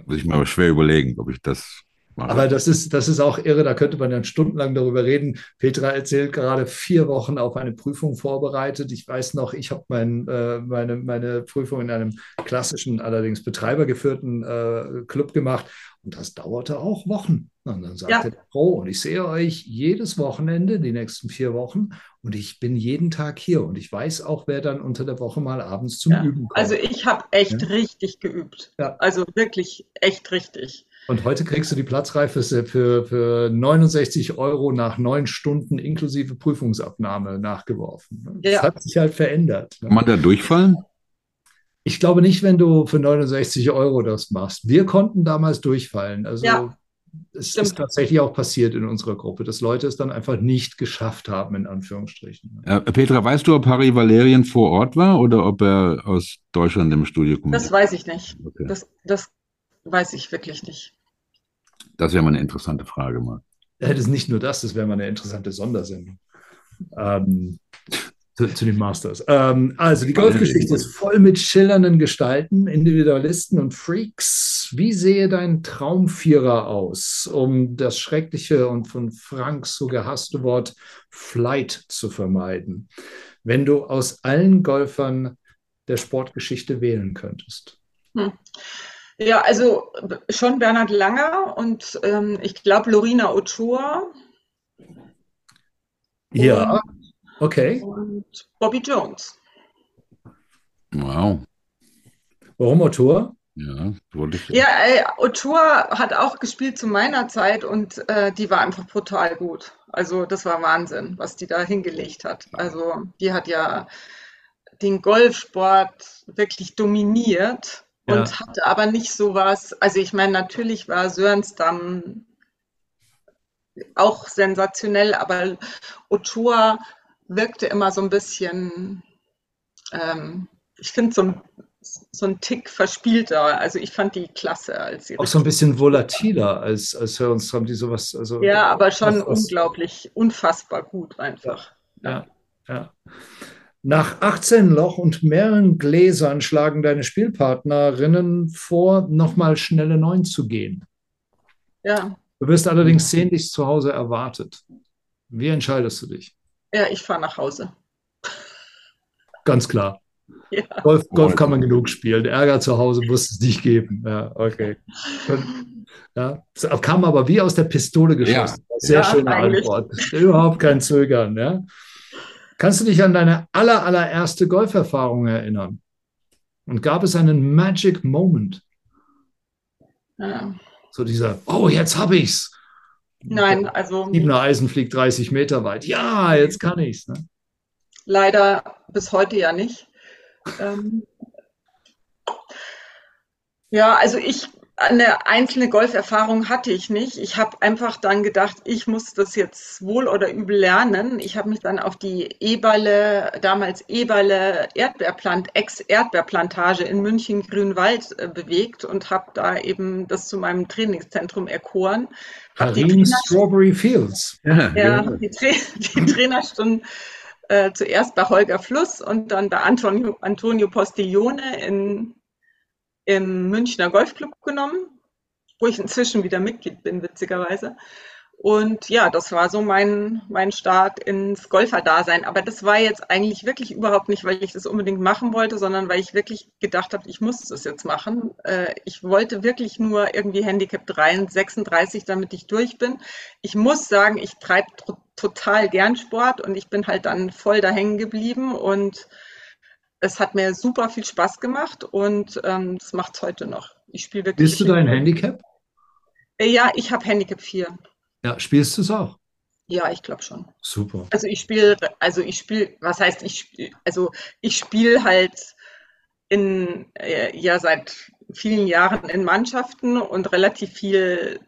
Muss ich mir aber schwer überlegen, ob ich das mache. Aber das ist, das ist auch irre, da könnte man dann stundenlang darüber reden. Petra erzählt gerade vier Wochen auf eine Prüfung vorbereitet. Ich weiß noch, ich habe mein, äh, meine, meine Prüfung in einem klassischen, allerdings betreibergeführten äh, Club gemacht und das dauerte auch Wochen. Und dann sagte ja. der Pro, und ich sehe euch jedes Wochenende, die nächsten vier Wochen, und ich bin jeden Tag hier. Und ich weiß auch, wer dann unter der Woche mal abends zum ja. Üben kommt. Also ich habe echt ja. richtig geübt. Also wirklich echt richtig. Und heute kriegst du die Platzreife für, für 69 Euro nach neun Stunden inklusive Prüfungsabnahme nachgeworfen. Das hat sich halt verändert. Kann man da durchfallen? Ich glaube nicht, wenn du für 69 Euro das machst. Wir konnten damals durchfallen. Also ja, es stimmt. ist tatsächlich auch passiert in unserer Gruppe, dass Leute es dann einfach nicht geschafft haben, in Anführungsstrichen. Äh, Petra, weißt du, ob Harry Valerien vor Ort war oder ob er aus Deutschland im Studio kommt? Das weiß ich nicht. Okay. Das, das weiß ich wirklich nicht. Das wäre mal eine interessante Frage mal. Das ist nicht nur das, das wäre mal eine interessante Sondersendung. Ähm, zu, zu den Masters. Ähm, also die Golfgeschichte ist voll mit schillernden Gestalten, Individualisten und Freaks. Wie sehe dein Traumvierer aus, um das schreckliche und von Frank so gehasste Wort Flight zu vermeiden, wenn du aus allen Golfern der Sportgeschichte wählen könntest? Hm. Ja, also schon Bernhard Langer und ähm, ich glaube Lorina Ochoa. Ja. Okay. Und Bobby Jones. Wow. Warum Autor? Ja, wurde ich. Ja, ey, Autor hat auch gespielt zu meiner Zeit und äh, die war einfach brutal gut. Also das war Wahnsinn, was die da hingelegt hat. Also die hat ja den Golfsport wirklich dominiert ja. und hatte aber nicht so was. Also ich meine, natürlich war Sörensdamm auch sensationell, aber Ochoa wirkte immer so ein bisschen, ähm, ich finde, so so ein Tick verspielter. Also ich fand die klasse als sie. Auch so ein bisschen volatiler als, als Hörens haben die sowas. Also ja, aber schon unglaublich, unfassbar gut einfach. Ja, ja. Nach 18 Loch und mehreren Gläsern schlagen deine Spielpartnerinnen vor, nochmal schnelle Neun zu gehen. Ja. Du wirst allerdings sehen, dich zu Hause erwartet. Wie entscheidest du dich? Ja, ich fahre nach Hause. Ganz klar. Ja. Golf, Golf kann man genug spielen. Ärger zu Hause muss es nicht geben. Ja, okay. Ja, kam aber wie aus der Pistole geschossen. Ja. Sehr ja, schöne eigentlich. Antwort. Überhaupt kein Zögern. Ja. Kannst du dich an deine aller, allererste Golferfahrung erinnern? Und gab es einen Magic Moment? Ja. So dieser, oh, jetzt habe ich's. Nein, also. Siebener Eisen fliegt 30 Meter weit. Ja, jetzt kann ich's. Ne? Leider bis heute ja nicht. Ähm, ja, also ich eine einzelne Golferfahrung hatte ich nicht. Ich habe einfach dann gedacht, ich muss das jetzt wohl oder übel lernen. Ich habe mich dann auf die Eberle, damals Eberle Erdbeerplant, Ex-Erdbeerplantage in München Grünwald äh, bewegt und habe da eben das zu meinem Trainingszentrum erkoren. Karin Strawberry Fields. Ja, ja die, Tra die Trainerstunden äh, zuerst bei Holger Fluss und dann bei Antonio, Antonio Postiglione in im Münchner Golfclub genommen, wo ich inzwischen wieder Mitglied bin, witzigerweise. Und ja, das war so mein, mein Start ins Golferdasein. Aber das war jetzt eigentlich wirklich überhaupt nicht, weil ich das unbedingt machen wollte, sondern weil ich wirklich gedacht habe, ich muss das jetzt machen. Äh, ich wollte wirklich nur irgendwie Handicap 36, damit ich durch bin. Ich muss sagen, ich treibe total gern Sport und ich bin halt dann voll da hängen geblieben und es hat mir super viel Spaß gemacht und ähm, das macht es heute noch. Ich spiele wirklich. Bist du dein Handicap? Äh, ja, ich habe Handicap 4. Ja, spielst du es auch? Ja, ich glaube schon. Super. Also ich spiele, also ich spiele, was heißt ich spiele, also ich spiele halt in, äh, ja, seit vielen Jahren in Mannschaften und relativ viel,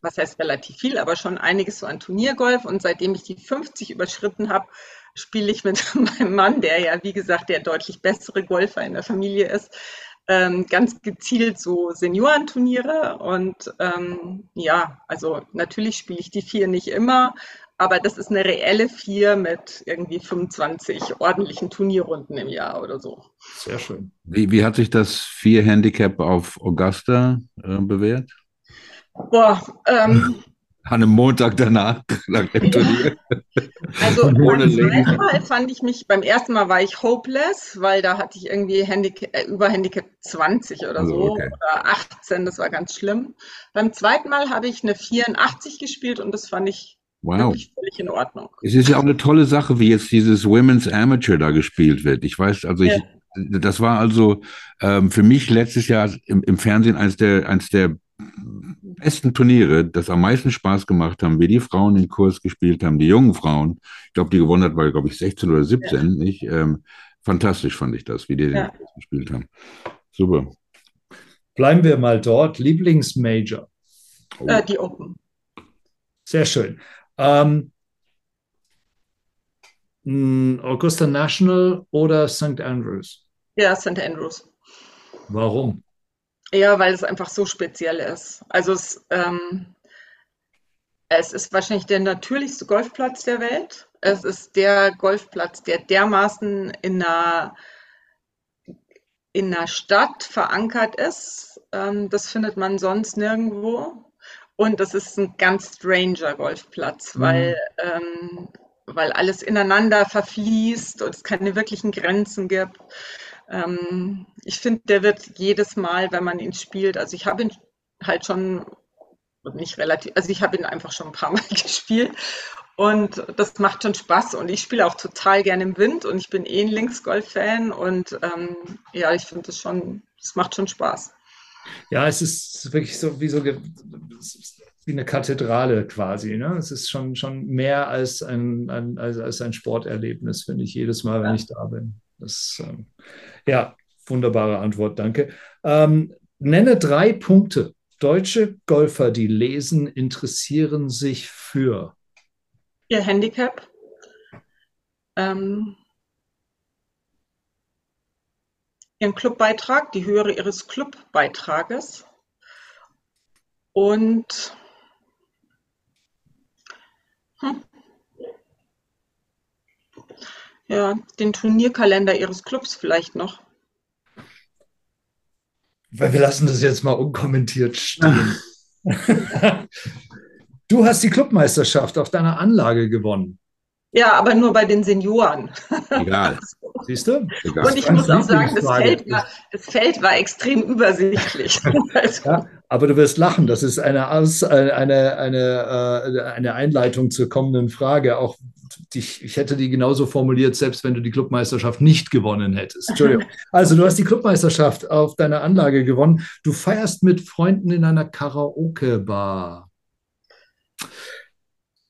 was heißt relativ viel, aber schon einiges so an Turniergolf und seitdem ich die 50 überschritten habe, spiele ich mit meinem Mann, der ja, wie gesagt, der deutlich bessere Golfer in der Familie ist, ähm, ganz gezielt so Seniorenturniere. Und ähm, ja, also natürlich spiele ich die vier nicht immer, aber das ist eine reelle vier mit irgendwie 25 ordentlichen Turnierrunden im Jahr oder so. Sehr schön. Wie, wie hat sich das vier Handicap auf Augusta äh, bewährt? Boah, ähm, an einem Montag danach, nach dem Turnier. Also Ohne beim Mal fand ich mich, beim ersten Mal war ich hopeless, weil da hatte ich irgendwie Handicap, äh, über Handicap 20 oder also, so okay. oder 18, das war ganz schlimm. Beim zweiten Mal habe ich eine 84 gespielt und das fand ich wow. völlig in Ordnung. Es ist ja auch eine tolle Sache, wie jetzt dieses Women's Amateur da gespielt wird. Ich weiß, also ich, ja. das war also ähm, für mich letztes Jahr im, im Fernsehen eines der, eins der besten Turniere, das am meisten Spaß gemacht haben, wie die Frauen den Kurs gespielt haben, die jungen Frauen. Ich glaube, die gewonnen hat, war, glaube ich, 16 oder 17. Ja. Nicht? Ähm, fantastisch fand ich das, wie die ja. den Kurs gespielt haben. Super. Bleiben wir mal dort. Lieblingsmajor. Oh. Äh, die Open. Sehr schön. Ähm, Augusta National oder St. Andrews? Ja, St. Andrews. Warum? Ja, weil es einfach so speziell ist. Also es, ähm, es ist wahrscheinlich der natürlichste Golfplatz der Welt. Es ist der Golfplatz, der dermaßen in einer, in einer Stadt verankert ist. Ähm, das findet man sonst nirgendwo. Und das ist ein ganz stranger Golfplatz, mhm. weil, ähm, weil alles ineinander verfließt und es keine wirklichen Grenzen gibt. Ähm, ich finde, der wird jedes Mal, wenn man ihn spielt, also ich habe ihn halt schon nicht relativ, also ich habe ihn einfach schon ein paar Mal gespielt und das macht schon Spaß und ich spiele auch total gerne im Wind und ich bin eh ein Linksgolf-Fan und ähm, ja, ich finde das schon, es macht schon Spaß. Ja, es ist wirklich so wie so wie eine Kathedrale quasi. Ne? Es ist schon, schon mehr als ein, ein als, als ein Sporterlebnis, finde ich, jedes Mal, wenn ja. ich da bin. Das, ähm, ja, wunderbare Antwort, danke. Ähm, nenne drei Punkte. Deutsche Golfer, die lesen, interessieren sich für ihr Handicap, ähm, ihren Clubbeitrag, die Höhe ihres Clubbeitrages. Und hm, ja, den Turnierkalender ihres Clubs vielleicht noch. Weil wir lassen das jetzt mal unkommentiert stehen. du hast die Clubmeisterschaft auf deiner Anlage gewonnen. Ja, aber nur bei den Senioren. Egal. Siehst du? Egal. Und ich muss auch sagen, das Feld, war, das Feld war extrem übersichtlich. ja, aber du wirst lachen. Das ist eine, Aus, eine, eine, eine, eine Einleitung zur kommenden Frage. Auch ich, ich hätte die genauso formuliert, selbst wenn du die Clubmeisterschaft nicht gewonnen hättest. Entschuldigung. Also, du hast die Clubmeisterschaft auf deiner Anlage gewonnen. Du feierst mit Freunden in einer Karaoke-Bar.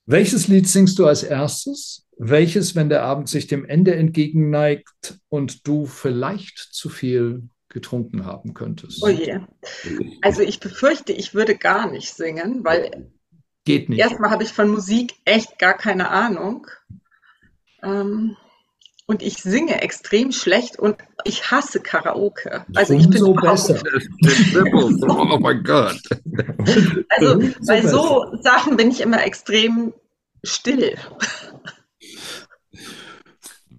Welches Lied singst du als erstes? Welches, wenn der Abend sich dem Ende entgegenneigt und du vielleicht zu viel getrunken haben könntest? Oh je. Also ich befürchte, ich würde gar nicht singen, weil geht nicht. Erstmal habe ich von Musik echt gar keine Ahnung. Ähm, und ich singe extrem schlecht und ich hasse Karaoke. Also ich bin so besser. oh mein Gott. Also bei so Sachen bin ich immer extrem still.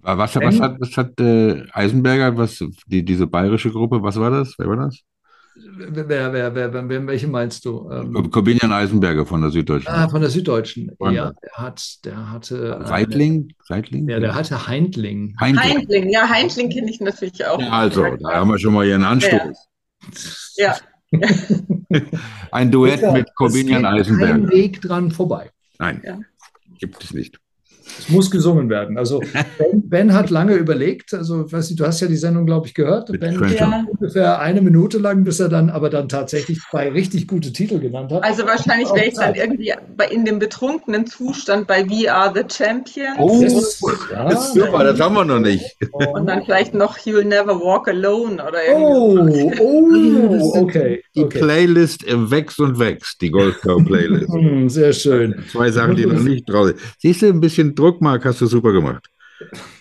Was, was hat, was hat äh, Eisenberger, was, die, diese bayerische Gruppe, was war das? Wer war das? Wer, wer, wer, wer, welche meinst du? Ähm, Corbinian Eisenberger von der Süddeutschen. Ah, von der Süddeutschen. Ja, der hat, der hatte. Seitling? Seitling? Ja, der hatte Heindling. Heindling, Heindling ja, Heindling kenne ich natürlich auch. Ja, also, da haben wir schon mal hier einen Anstoß. Ja. ja. Ein Duett ja, mit Corbinian Eisenberger. Kein Weg dran vorbei. Nein, gibt es nicht. Es muss gesungen werden. Also Ben, ben, hat lange überlegt, also weiß nicht, du hast ja die Sendung, glaube ich, gehört. Mit ben ja. ungefähr eine Minute lang, bis er dann aber dann tatsächlich zwei richtig gute Titel genannt hat. Also wahrscheinlich wäre ich dann irgendwie bei, in dem betrunkenen Zustand bei We Are the Champions. Oh, das, ja, das ist super, das haben wir noch nicht. Und dann vielleicht noch You'll Never Walk Alone oder irgendwas. Oh, oh okay. Die okay. Playlist wächst und wächst, die Golfcow-Playlist. Hm, sehr schön. Zwei Sachen, die noch nicht draußen Siehst du, ein bisschen Druck, Marc, hast du super gemacht.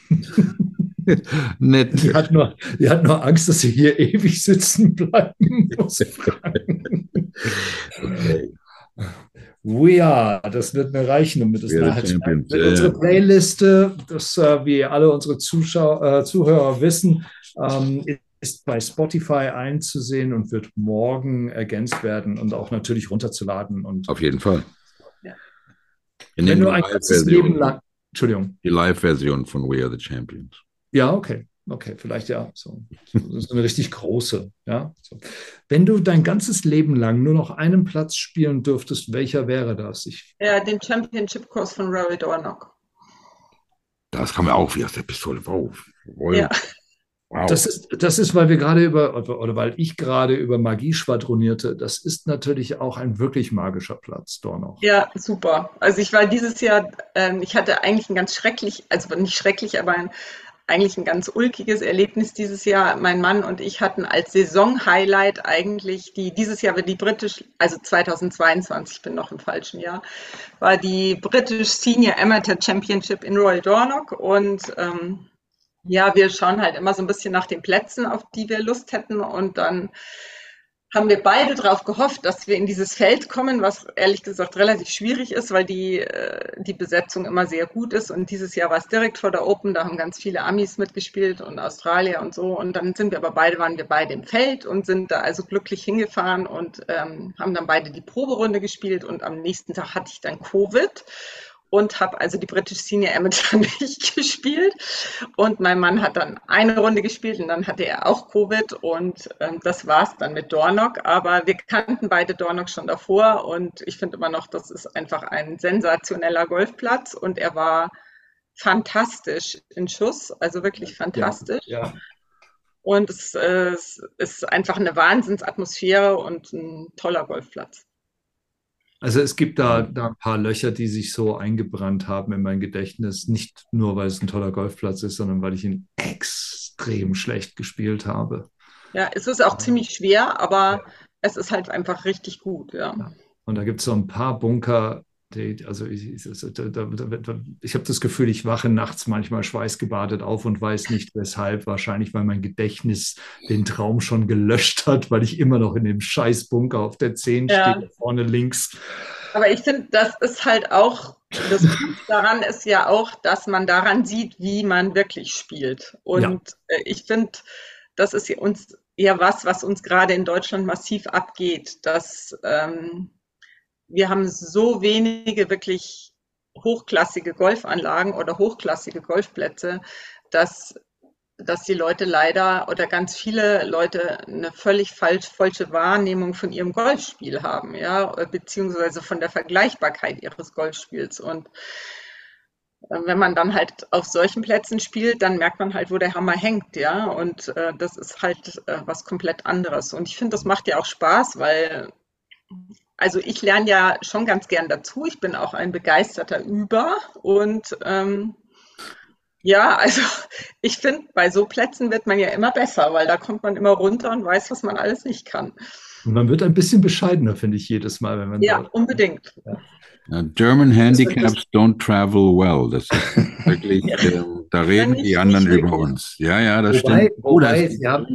Nett. Die hat, nur, die hat nur Angst, dass sie hier ewig sitzen bleiben muss. okay. We are, das wird mir reichen, um das nachher zu Wenn Unsere Playliste, das äh, wie alle unsere Zuschau äh, Zuhörer wissen, ähm, ist bei Spotify einzusehen und wird morgen ergänzt werden und auch natürlich runterzuladen. Und Auf jeden Fall. Ja. Wenn du ein ganzes Leben lang, Entschuldigung. Die Live-Version von We Are the Champions. Ja, okay. Okay, vielleicht ja. So, so eine richtig große. Ja, so. Wenn du dein ganzes Leben lang nur noch einen Platz spielen dürftest, welcher wäre das? Ich ja, den Championship-Kurs von Rory Dornock. Das kam ja auch wie aus der Pistole. Wow. Ja. Wow. Das, ist, das ist, weil wir gerade über, oder weil ich gerade über Magie schwadronierte. Das ist natürlich auch ein wirklich magischer Platz, Dornoch. Ja, super. Also ich war dieses Jahr, ähm, ich hatte eigentlich ein ganz schrecklich, also nicht schrecklich, aber ein, eigentlich ein ganz ulkiges Erlebnis dieses Jahr. Mein Mann und ich hatten als Saison-Highlight eigentlich die, dieses Jahr wird die British, also 2022, ich bin noch im falschen Jahr, war die British Senior Amateur Championship in Royal Dornoch und ähm, ja, wir schauen halt immer so ein bisschen nach den Plätzen, auf die wir Lust hätten. Und dann haben wir beide darauf gehofft, dass wir in dieses Feld kommen, was ehrlich gesagt relativ schwierig ist, weil die, äh, die Besetzung immer sehr gut ist. Und dieses Jahr war es direkt vor der Open, da haben ganz viele Amis mitgespielt und Australier und so. Und dann sind wir aber beide, waren wir beide im Feld und sind da also glücklich hingefahren und ähm, haben dann beide die Proberunde gespielt. Und am nächsten Tag hatte ich dann Covid und habe also die British Senior Amateur nicht gespielt. Und mein Mann hat dann eine Runde gespielt und dann hatte er auch Covid und ähm, das war es dann mit Dornock. Aber wir kannten beide Dornock schon davor und ich finde immer noch, das ist einfach ein sensationeller Golfplatz und er war fantastisch in Schuss, also wirklich fantastisch. Ja, ja. Und es, äh, es ist einfach eine Wahnsinnsatmosphäre und ein toller Golfplatz. Also es gibt da, da ein paar Löcher, die sich so eingebrannt haben in mein Gedächtnis. Nicht nur, weil es ein toller Golfplatz ist, sondern weil ich ihn extrem schlecht gespielt habe. Ja, es ist auch ziemlich schwer, aber ja. es ist halt einfach richtig gut, ja. Und da gibt es so ein paar Bunker, Die, also ich, ich, ich habe das Gefühl, ich wache nachts manchmal schweißgebadet auf und weiß nicht weshalb. Wahrscheinlich, weil mein Gedächtnis den Traum schon gelöscht hat, weil ich immer noch in dem Scheißbunker auf der 10 ja. stehe, vorne links. Aber ich finde, das ist halt auch, das Gute daran ist ja auch, dass man daran sieht, wie man wirklich spielt. Und ja. Äh, ich finde, das ist uns ja was, was uns gerade in Deutschland massiv abgeht, dass ähm, wir haben so wenige wirklich hochklassige Golfanlagen oder hochklassige Golfplätze, dass, dass die Leute leider oder ganz viele Leute eine völlig falsch, falsche Wahrnehmung von ihrem Golfspiel haben, ja, beziehungsweise von der Vergleichbarkeit ihres Golfspiels. Und äh, wenn man dann halt auf solchen Plätzen spielt, dann merkt man halt, wo der Hammer hängt, ja. Und äh, das ist halt äh, was komplett anderes. Und ich finde, das macht ja auch Spaß, weil, also ich lerne ja schon ganz gern dazu. Ich bin auch ein begeisterter Über und ähm, ja, also ich finde, bei so Plätzen wird man ja immer besser, weil da kommt man immer runter und weiß, was man alles nicht kann. Und man wird ein bisschen bescheidener, finde ich, jedes Mal, wenn man. Ja, da, unbedingt. Ja. German Handicaps don't travel well. Das ist wirklich, äh, da reden die anderen über uns. Ja, ja, das wobei, stimmt. Oh, wobei, das ja,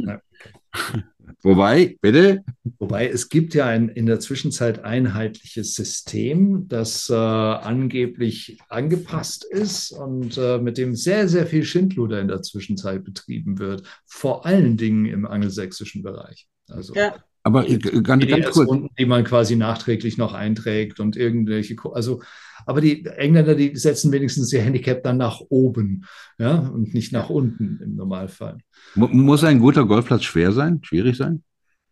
wobei, bitte? Wobei, es gibt ja ein in der Zwischenzeit einheitliches System, das äh, angeblich angepasst ist und äh, mit dem sehr, sehr viel Schindluder in der Zwischenzeit betrieben wird. Vor allen Dingen im angelsächsischen Bereich. Also, ja. Aber ganz, ganz kurz. Die man quasi nachträglich noch einträgt und irgendwelche, also, aber die Engländer, die setzen wenigstens ihr Handicap dann nach oben, ja, und nicht nach unten im Normalfall. Muss ein guter Golfplatz schwer sein, schwierig sein?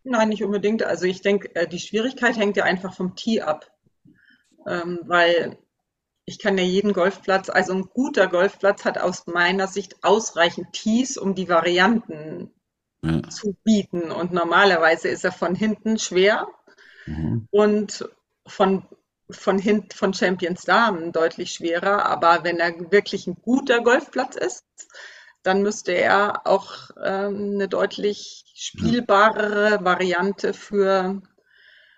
Nein, nicht unbedingt. Also ich denke, äh, die Schwierigkeit hängt ja einfach vom Tee ab. Ähm, weil ich kann ja jeden Golfplatz, also ein guter Golfplatz hat aus meiner Sicht ausreichend Tees, um die Varianten ja. zu bieten. Und normalerweise ist er von hinten schwer mhm. und von, von, hint, von Champions Damen deutlich schwerer. Aber wenn er wirklich ein guter Golfplatz ist, dann müsste er auch ähm, eine deutlich spielbarere Variante für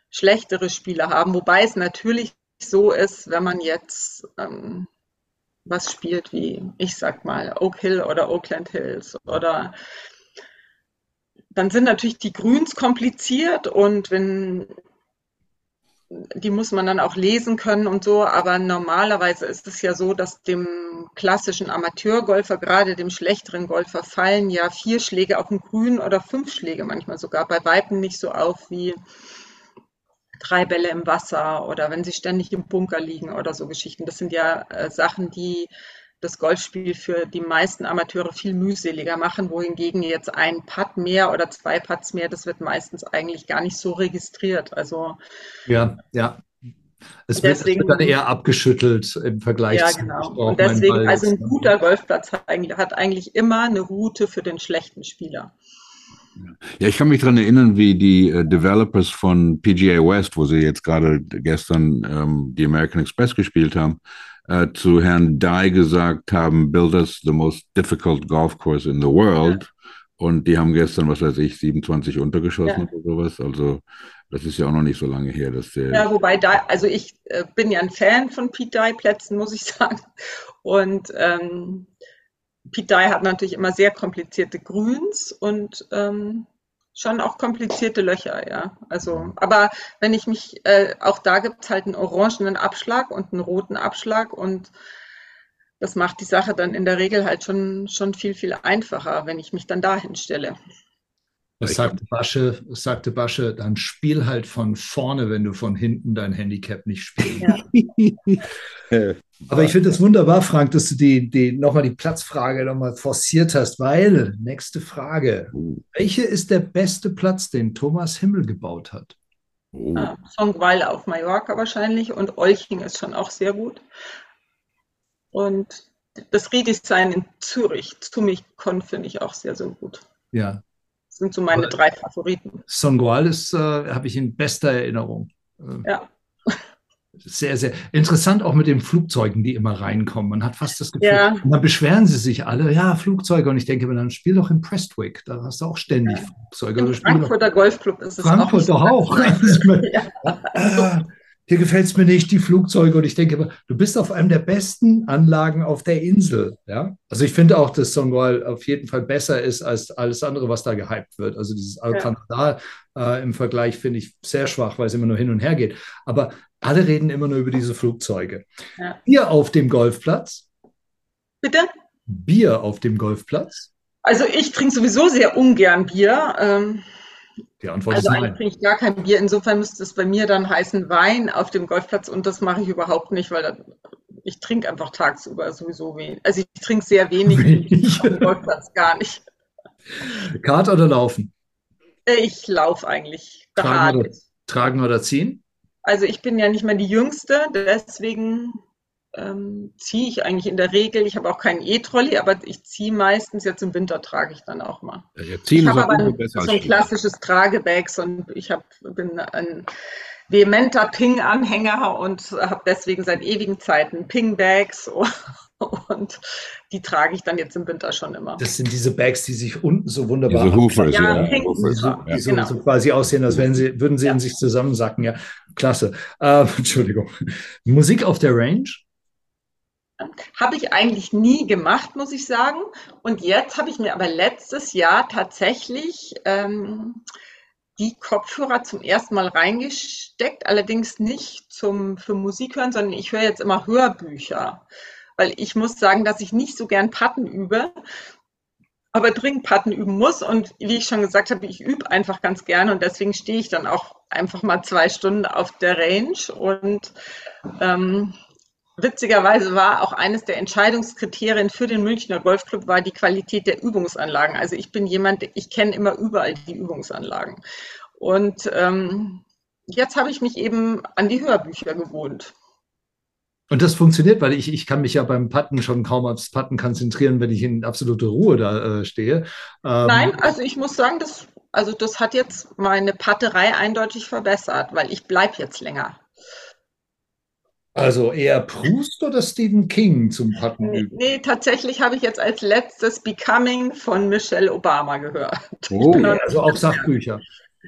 schlechtere Spieler haben. Wobei es natürlich so ist, wenn man jetzt ähm, was spielt wie, ich sag mal, Oak Hill oder Oakland Hills oder dann sind natürlich die Grüns kompliziert und wenn die muss man dann auch lesen können und so, aber normalerweise ist es ja so, dass dem klassischen Amateurgolfer, gerade dem schlechteren Golfer, fallen ja vier Schläge auf dem Grün oder fünf Schläge manchmal sogar bei Weitem nicht so auf wie drei Bälle im Wasser oder wenn sie ständig im Bunker liegen oder so Geschichten. Das sind ja äh, Sachen, die das Golfspiel für die meisten Amateure viel mühseliger machen, wohingegen jetzt ein Putt mehr oder zwei Putts mehr, das wird meistens eigentlich gar nicht so registriert. Also ja, ja. Es wird, deswegen, wird dann eher abgeschüttelt im Vergleich ja, genau. zu Und deswegen, also ein guter Golfplatz hat eigentlich, hat eigentlich immer eine Route für den schlechten Spieler. Ja, ich kann mich daran erinnern, wie die äh, Developers von PGA West, wo sie jetzt gerade gestern ähm, die American Express gespielt haben, äh, zu Herrn Dye gesagt haben, build us the most difficult golf course in the world. Ja. Und die haben gestern, was weiß ich, 27 untergeschossen ja. oder sowas. Also das ist ja auch noch nicht so lange her, dass der. Ja, wobei da, also ich äh, bin ja ein Fan von Pete Dye Plätzen, muss ich sagen. Und ähm, Pete Dye hat natürlich immer sehr komplizierte Grüns und ähm, schon auch komplizierte Löcher, ja. Also, aber wenn ich mich, äh, auch da gibt es halt einen orangenen Abschlag und einen roten Abschlag und das macht die Sache dann in der Regel halt schon, schon viel, viel einfacher, wenn ich mich dann dahin stelle. Das sagte Basche, das sagte Basche, dann spiel halt von vorne, wenn du von hinten dein Handicap nicht spielst. Ja. Aber ich finde es wunderbar, Frank, dass du die, die nochmal die Platzfrage nochmal forciert hast, weil, nächste Frage. Uh. Welche ist der beste Platz, den Thomas Himmel gebaut hat? Ah, Songweil auf Mallorca wahrscheinlich und Olching ist schon auch sehr gut. Und das Redesign in Zürich, Zumich-Con, finde ich auch sehr, sehr gut. Ja, sind so meine drei Favoriten. Songual ist, äh, habe ich in bester Erinnerung. Äh, ja. Sehr, sehr interessant auch mit den Flugzeugen, die immer reinkommen. Man hat fast das Gefühl, ja. und dann beschweren sie sich alle, ja, Flugzeuge. Und ich denke mir, dann spiel doch in Prestwick, da hast du auch ständig ja. Flugzeuge. Im Frankfurter Golfclub ist es Frankfurt auch. Frankfurt doch auch. ja. hier gefällt es mir nicht, die Flugzeuge. Und ich denke immer, du bist auf einem der besten Anlagen auf der Insel. Ja? Also ich finde auch, dass Songwall auf jeden Fall besser ist als alles andere, was da gehypt wird. Also dieses Alcantara ja. äh, im Vergleich finde ich sehr schwach, weil es immer nur hin und her geht. Aber alle reden immer nur über diese Flugzeuge. Ja. Bier auf dem Golfplatz. Bitte? Bier auf dem Golfplatz. Also ich trinke sowieso sehr ungern Bier. Ähm die Antwort also ist nein. trinke ich gar kein Bier. Insofern müsste es bei mir dann heißen Wein auf dem Golfplatz und das mache ich überhaupt nicht, weil dann, ich trinke einfach tagsüber sowieso wenig. Also ich trinke sehr wenig, wenig. auf dem Golfplatz gar nicht. Kart oder laufen? Ich laufe eigentlich. Tragen oder, tragen oder ziehen? Also ich bin ja nicht mehr die Jüngste, deswegen ähm, ziehe ich eigentlich in der Regel. Ich habe auch keinen E-Trolley, aber ich ziehe meistens, jetzt im Winter trage ich dann auch mal. Ja, ich habe aber ein, so ein klassisches Tragebag und ich hab, bin ein vehementer Ping-Anhänger und habe deswegen seit ewigen Zeiten Ping-Bags und die trage ich dann jetzt im Winter schon immer. Das sind diese Bags, die sich unten so wunderbar diese Hufe, ja, ja, Hufe, so, ja. Die so, genau. so, quasi aussehen, als wenn sie, würden sie ja. in sich zusammensacken. Ja, klasse. Äh, Entschuldigung. Musik auf der Range? Habe ich eigentlich nie gemacht, muss ich sagen. Und jetzt habe ich mir aber letztes Jahr tatsächlich ähm, die Kopfhörer zum ersten Mal reingesteckt, allerdings nicht zum, für Musik hören, sondern ich höre jetzt immer Hörbücher. Weil ich muss sagen, dass ich nicht so gern Patten übe, aber dringend Patten üben muss. Und wie ich schon gesagt habe, ich übe einfach ganz gerne und deswegen stehe ich dann auch einfach mal zwei Stunden auf der Range und ähm, Witzigerweise war auch eines der Entscheidungskriterien für den Münchner Golfclub war die Qualität der Übungsanlagen. Also ich bin jemand, ich kenne immer überall die Übungsanlagen. Und ähm, jetzt habe ich mich eben an die Hörbücher gewohnt. Und das funktioniert, weil ich, ich kann mich ja beim Patten schon kaum aufs Patten konzentrieren, wenn ich in absolute Ruhe da äh, stehe. Ähm, Nein, also ich muss sagen, das, also das hat jetzt meine Patterei eindeutig verbessert, weil ich bleibe jetzt länger. Also eher Proust oder Stephen King zum Patten üben? Nee, tatsächlich habe ich jetzt als letztes Becoming von Michelle Obama gehört. Oh, also auch Sachbücher.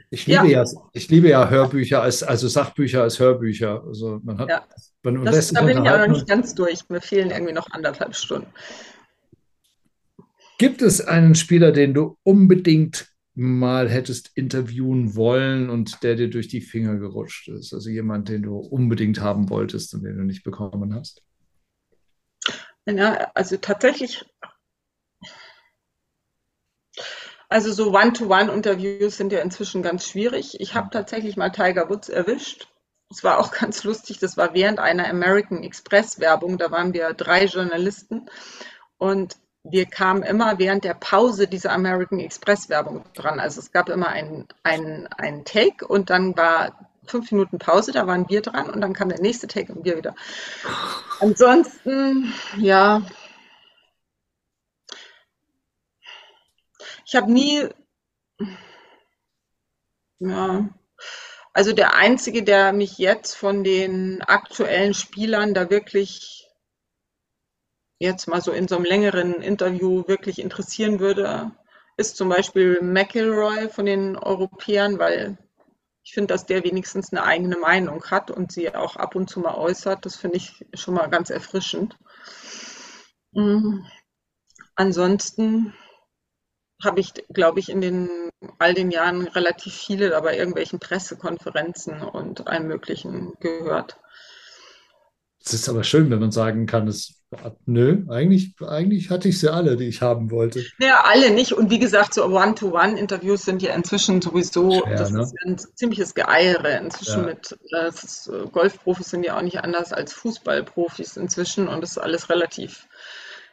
Ich liebe ja, ja ich liebe ja Hörbücher als, also Sachbücher als Hörbücher. Also man hat, ja. Man das, da bin ich aber noch nicht ganz durch. Mir fehlen irgendwie noch anderthalb Stunden. Gibt es einen Spieler, den du unbedingt mal hättest interviewen wollen und der dir durch die Finger gerutscht ist? Also jemand, den du unbedingt haben wolltest und den du nicht bekommen hast? Ja, also tatsächlich, also so One-to-One-Interviews sind ja inzwischen ganz schwierig. Ich habe tatsächlich mal Tiger Woods erwischt. Es war auch ganz lustig, das war während einer American Express Werbung, da waren wir drei Journalisten und wir kamen immer während der Pause dieser American Express Werbung dran. Also es gab immer einen ein Take und dann war fünf Minuten Pause, da waren wir dran und dann kam der nächste Take und wir wieder. Ansonsten, ja, ich habe nie, ja, also der einzige, der mich jetzt von den aktuellen Spielern da wirklich jetzt mal so in so einem längeren Interview wirklich interessieren würde, ist zum Beispiel McIlroy von den Europäern, weil ich finde, dass der wenigstens eine eigene Meinung hat und sie auch ab und zu mal äußert. Das finde ich schon mal ganz erfrischend. Mhm. Ansonsten habe ich, glaube ich, in den all den Jahren relativ viele bei irgendwelchen Pressekonferenzen und allem Möglichen gehört. Es ist aber schön, wenn man sagen kann, es Nö, eigentlich, eigentlich hatte ich sie alle, die ich haben wollte. Ja, alle nicht. Und wie gesagt, so One-to-One-Interviews sind ja inzwischen sowieso, Schwer, das ne? ist ein ziemliches Geeiere inzwischen ja. mit, äh, ist, äh, Golfprofis sind ja auch nicht anders als Fußballprofis inzwischen und das ist alles relativ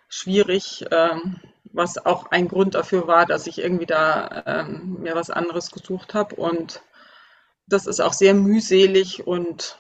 schwierig, ähm, was auch ein Grund dafür war, dass ich irgendwie da ähm, mir was anderes gesucht habe und das ist auch sehr mühselig und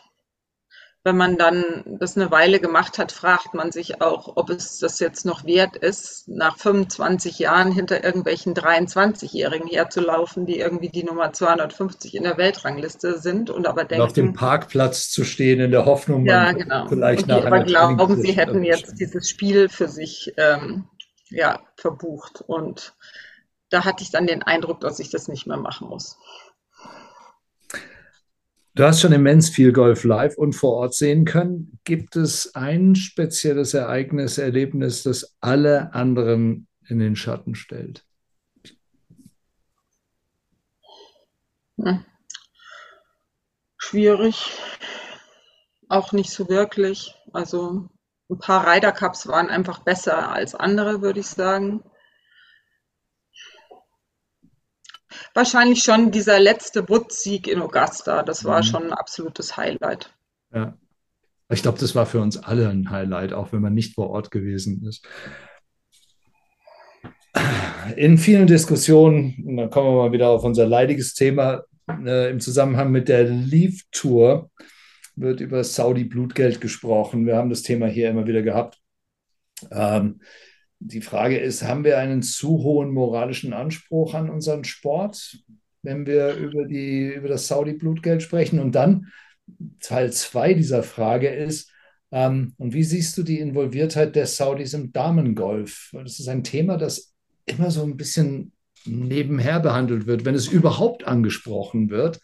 wenn man dann das eine Weile gemacht hat, fragt man sich auch, ob es das jetzt noch wert ist, nach 25 Jahren hinter irgendwelchen 23-Jährigen herzulaufen, die irgendwie die Nummer 250 in der Weltrangliste sind und aber denken. Und auf dem Parkplatz zu stehen in der Hoffnung, ja, genau. vielleicht und die nach aber glauben, sie hätten jetzt dieses Spiel für sich ähm, ja, verbucht. Und da hatte ich dann den Eindruck, dass ich das nicht mehr machen muss. Du hast schon immens viel Golf live und vor Ort sehen können. Gibt es ein spezielles Ereignis, Erlebnis, das alle anderen in den Schatten stellt? Hm. Schwierig. Auch nicht so wirklich. Also ein paar Ryder Cups waren einfach besser als andere, würde ich sagen. Wahrscheinlich schon dieser letzte Woods-Sieg in Augusta. Das war mhm. schon ein absolutes Highlight. Ja. Ich glaube, das war für uns alle ein Highlight, auch wenn man nicht vor Ort gewesen ist. In vielen Diskussionen, und dann kommen wir mal wieder auf unser leidiges Thema, äh, im Zusammenhang mit der Leaf Tour wird über Saudi-Blutgeld gesprochen. Wir haben das Thema hier immer wieder gehabt. Ähm, die Frage ist, haben wir einen zu hohen moralischen Anspruch an unseren Sport, wenn wir über, die, über das Saudi-Blutgeld sprechen? Und dann Teil zwei dieser Frage ist, ähm, und wie siehst du die Involviertheit der Saudis im Damengolf? Das ist ein Thema, das immer so ein bisschen nebenher behandelt wird, wenn es überhaupt angesprochen wird,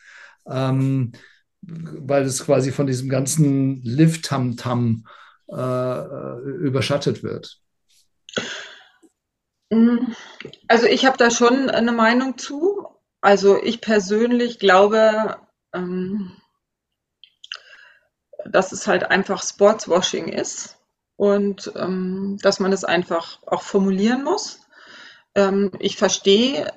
ähm, weil es quasi von diesem ganzen Lift-Tam-Tam äh, äh überschattet wird. Also ich habe da schon eine Meinung zu. Also ich persönlich glaube, ähm, dass es halt einfach Sportswashing ist und ähm, dass man es einfach auch formulieren muss. Ähm, ich verstehe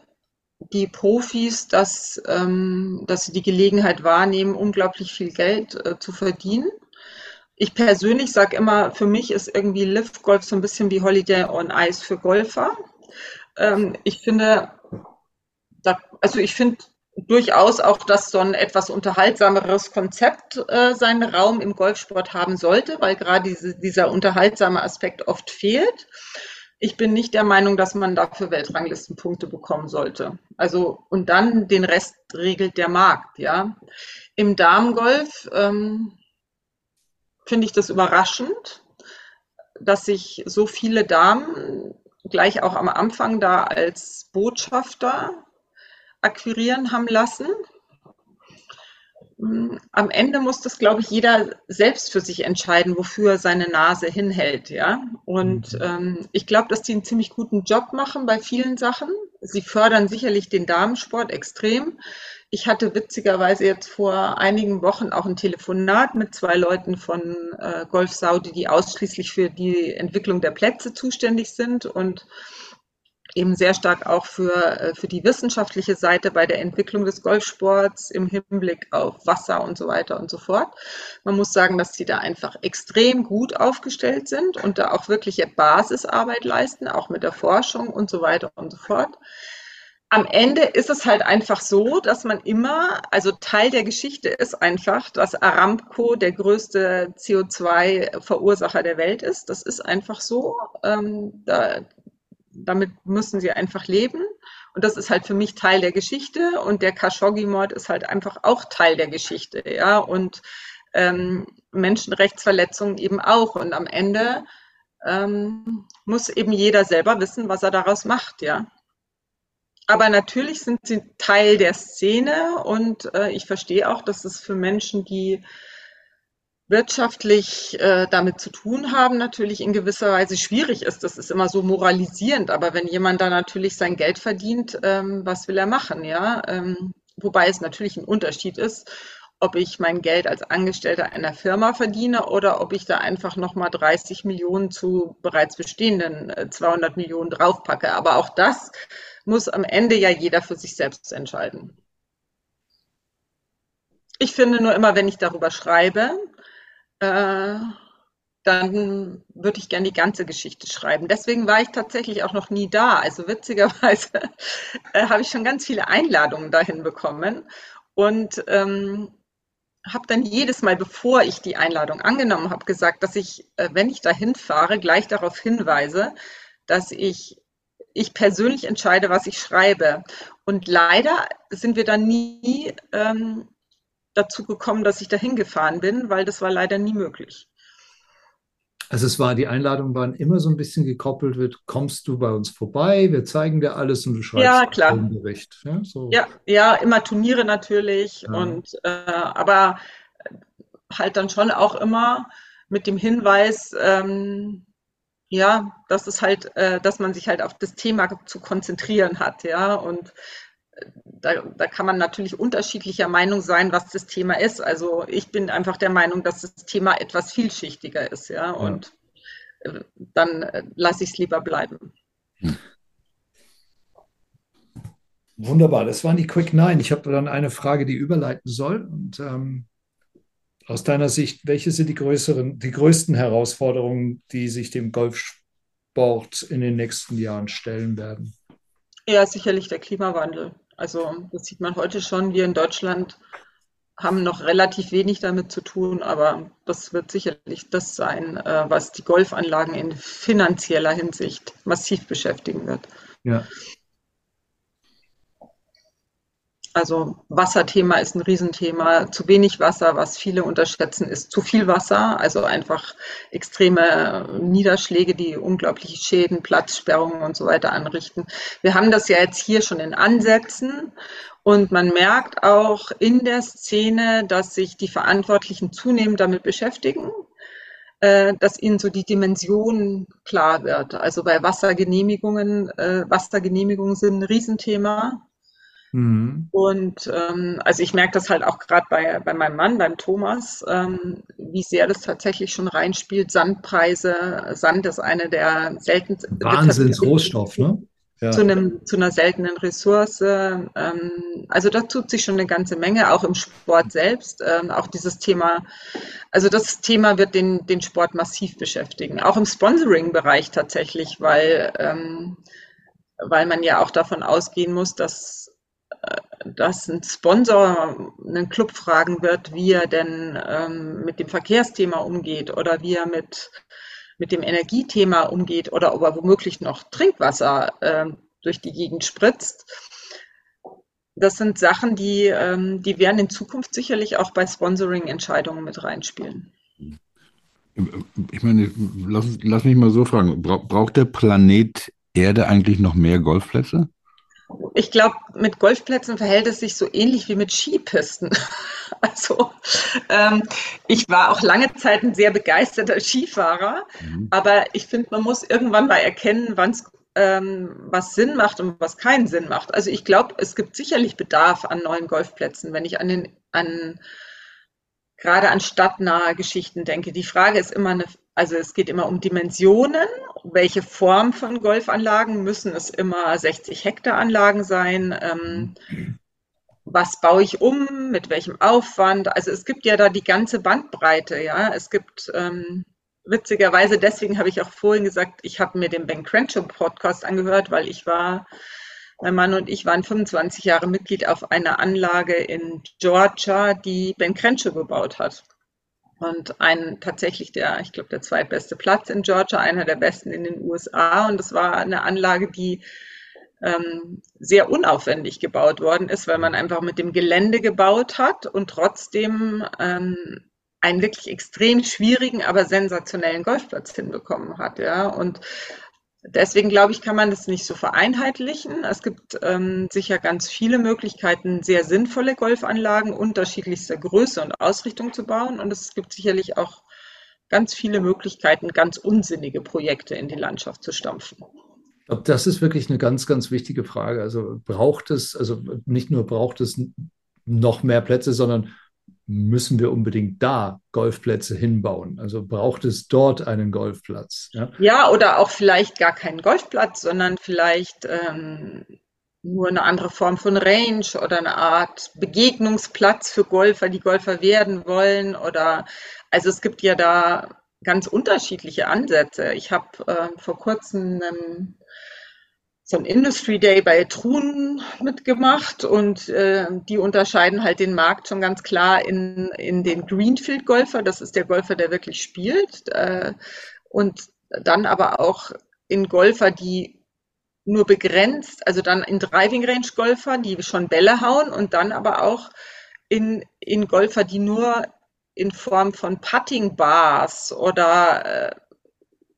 die Profis, dass, ähm, dass sie die Gelegenheit wahrnehmen, unglaublich viel Geld äh, zu verdienen ich persönlich sage immer, für mich ist irgendwie Lift Golf so ein bisschen wie Holiday on Ice für Golfer. Ähm, ich finde, da, also ich finde durchaus auch, dass so ein etwas unterhaltsameres Konzept äh, seinen Raum im Golfsport haben sollte, weil gerade diese, dieser unterhaltsame Aspekt oft fehlt. Ich bin nicht der Meinung, dass man dafür Weltranglistenpunkte bekommen sollte. Also und dann den Rest regelt der Markt, ja. Im Damengolf ähm, finde ich das überraschend, dass sich so viele Damen gleich auch am Anfang da als Botschafter akquirieren haben lassen. Am Ende muss das, glaube ich, jeder selbst für sich entscheiden, wofür er seine Nase hinhält, ja. Und mhm. ähm, ich glaube, dass die einen ziemlich guten Job machen bei vielen Sachen. Sie fördern sicherlich den Damensport extrem. Ich hatte witzigerweise jetzt vor einigen Wochen auch ein Telefonat mit zwei Leuten von äh, Golf Saudi, die ausschließlich für die Entwicklung der Plätze zuständig sind und eben sehr stark auch für, äh, für die wissenschaftliche Seite bei der Entwicklung des Golfsports im Hinblick auf Wasser und so weiter und so fort. Man muss sagen, dass sie da einfach extrem gut aufgestellt sind und da auch wirkliche Basisarbeit leisten, auch mit der Forschung und so weiter und so fort am Ende ist es halt einfach so, dass man immer, also Teil der Geschichte ist einfach, dass Aramco der größte CO2-Verursacher der Welt ist. Das ist einfach so. Ähm, da, damit müssen sie einfach leben. Und das ist halt für mich Teil der Geschichte. Und der Khashoggi-Mord ist halt einfach auch Teil der Geschichte. Ja, und ähm, Menschenrechtsverletzungen eben auch. Und am Ende ähm, muss eben jeder selber wissen, was er daraus macht. Ja. Aber natürlich sind sie Teil der Szene und äh, ich verstehe auch, dass es für Menschen, die wirtschaftlich äh, damit zu tun haben, natürlich in gewisser Weise schwierig ist. Das ist immer so moralisierend, aber wenn jemand da natürlich sein Geld verdient, ähm, was will er machen, ja? Ähm, wobei es natürlich ein Unterschied ist, ob ich mein Geld als Angestellter einer Firma verdiene oder ob ich da einfach nochmal 30 Millionen zu bereits bestehenden äh, 200 Millionen draufpacke. Aber auch das muss am Ende ja jeder für sich selbst entscheiden. Ich finde nur immer, wenn ich darüber schreibe, äh, dann würde ich gerne die ganze Geschichte schreiben. Deswegen war ich tatsächlich auch noch nie da. Also witzigerweise äh, habe ich schon ganz viele Einladungen dahin bekommen und ähm, habe dann jedes Mal, bevor ich die Einladung angenommen habe, gesagt, dass ich, äh, wenn ich dahin fahre, gleich darauf hinweise, dass ich ich persönlich entscheide, was ich schreibe. Und leider sind wir dann nie ähm, dazu gekommen, dass ich dahin gefahren bin, weil das war leider nie möglich. Also es war, die Einladungen waren immer so ein bisschen gekoppelt mit, kommst du bei uns vorbei, wir zeigen dir alles und du schreibst ja, klar. einen Bericht. Ja, so. ja, ja, immer Turniere natürlich ja. und äh, aber halt dann schon auch immer mit dem Hinweis, ähm, ja, dass es halt, äh, dass man sich halt auf das Thema zu konzentrieren hat, ja. Und da, da kann man natürlich unterschiedlicher Meinung sein, was das Thema ist. Also ich bin einfach der Meinung, dass das Thema etwas vielschichtiger ist, ja. Und äh, dann äh, lasse ich es lieber bleiben. Hm. Wunderbar, das waren die Quick Nine. Ich habe dann eine Frage, die überleiten soll. Und ähm, aus deiner Sicht, welche sind die größeren, die größten Herausforderungen, die sich dem Golfsport in den nächsten Jahren stellen werden? Ja, sicherlich der Klimawandel. Also das sieht man heute schon. Wir in Deutschland haben noch relativ wenig damit zu tun, aber das wird sicherlich das sein, äh, was die Golfanlagen in finanzieller Hinsicht massiv beschäftigen wird. Ja. Also Wasserthema ist ein Riesenthema. Zu wenig Wasser, was viele unterschätzen, ist zu viel Wasser. Also einfach extreme Niederschläge, die unglaubliche Schäden, Platzsperrungen und so weiter anrichten. Wir haben das ja jetzt hier schon in Ansätzen. Und man merkt auch in der Szene, dass sich die Verantwortlichen zunehmend damit beschäftigen äh, dass ihnen so die Dimension klar wird. Also bei Wassergenehmigungen, äh, Wassergenehmigungen sind ein Riesenthema. Mhm. Und ähm, also ich merke das halt auch gerade bei, bei meinem Mann, beim Thomas, ähm, wie sehr das tatsächlich schon reinspielt. Sandpreise, Sand ist eine der seltensten. Wahnsinnsrohstoff, ne? Ja. Zu, einem, zu einer seltenen Ressource. Ähm, also da tut sich schon eine ganze Menge, auch im Sport selbst. Ähm, auch dieses Thema, also das Thema wird den, den Sport massiv beschäftigen, auch im Sponsoring-Bereich tatsächlich, weil, ähm, weil man ja auch davon ausgehen muss, dass dass ein Sponsor einen Club fragen wird, wie er denn ähm, mit dem Verkehrsthema umgeht oder wie er mit, mit dem Energiethema umgeht oder ob er womöglich noch Trinkwasser äh, durch die Gegend spritzt. Das sind Sachen, die, ähm, die werden in Zukunft sicherlich auch bei Sponsoring-Entscheidungen mit reinspielen. Ich meine, lass, lass mich mal so fragen, braucht der Planet Erde eigentlich noch mehr Golfplätze? Ich glaube, mit Golfplätzen verhält es sich so ähnlich wie mit Skipisten. Also ähm, ich war auch lange Zeit ein sehr begeisterter Skifahrer, mhm. aber ich finde, man muss irgendwann mal erkennen, wann es ähm, was Sinn macht und was keinen Sinn macht. Also ich glaube, es gibt sicherlich Bedarf an neuen Golfplätzen, wenn ich an den an gerade an stadtnahe Geschichten denke. Die Frage ist immer eine, also es geht immer um Dimensionen. Welche Form von Golfanlagen müssen es immer 60 Hektar Anlagen sein? Ähm, was baue ich um? Mit welchem Aufwand? Also es gibt ja da die ganze Bandbreite, ja. Es gibt ähm, witzigerweise, deswegen habe ich auch vorhin gesagt, ich habe mir den Ben Crenshaw Podcast angehört, weil ich war mein Mann und ich waren 25 Jahre Mitglied auf einer Anlage in Georgia, die Ben Crenshaw gebaut hat. Und ein tatsächlich der, ich glaube, der zweitbeste Platz in Georgia, einer der besten in den USA. Und es war eine Anlage, die ähm, sehr unaufwendig gebaut worden ist, weil man einfach mit dem Gelände gebaut hat und trotzdem ähm, einen wirklich extrem schwierigen, aber sensationellen Golfplatz hinbekommen hat. Ja. Und Deswegen glaube ich, kann man das nicht so vereinheitlichen. Es gibt ähm, sicher ganz viele Möglichkeiten, sehr sinnvolle Golfanlagen unterschiedlichster Größe und Ausrichtung zu bauen. Und es gibt sicherlich auch ganz viele Möglichkeiten, ganz unsinnige Projekte in die Landschaft zu stampfen. Das ist wirklich eine ganz, ganz wichtige Frage. Also braucht es, also nicht nur braucht es noch mehr Plätze, sondern müssen wir unbedingt da Golfplätze hinbauen? Also braucht es dort einen Golfplatz? Ja, ja oder auch vielleicht gar keinen Golfplatz, sondern vielleicht ähm, nur eine andere Form von Range oder eine Art Begegnungsplatz für Golfer, die Golfer werden wollen. Oder also es gibt ja da ganz unterschiedliche Ansätze. Ich habe äh, vor kurzem einen so ein Industry Day bei Truhen mitgemacht und äh, die unterscheiden halt den Markt schon ganz klar in, in den Greenfield-Golfer, das ist der Golfer, der wirklich spielt, äh, und dann aber auch in Golfer, die nur begrenzt, also dann in Driving Range Golfer, die schon Bälle hauen und dann aber auch in, in Golfer, die nur in Form von Putting Bars oder äh,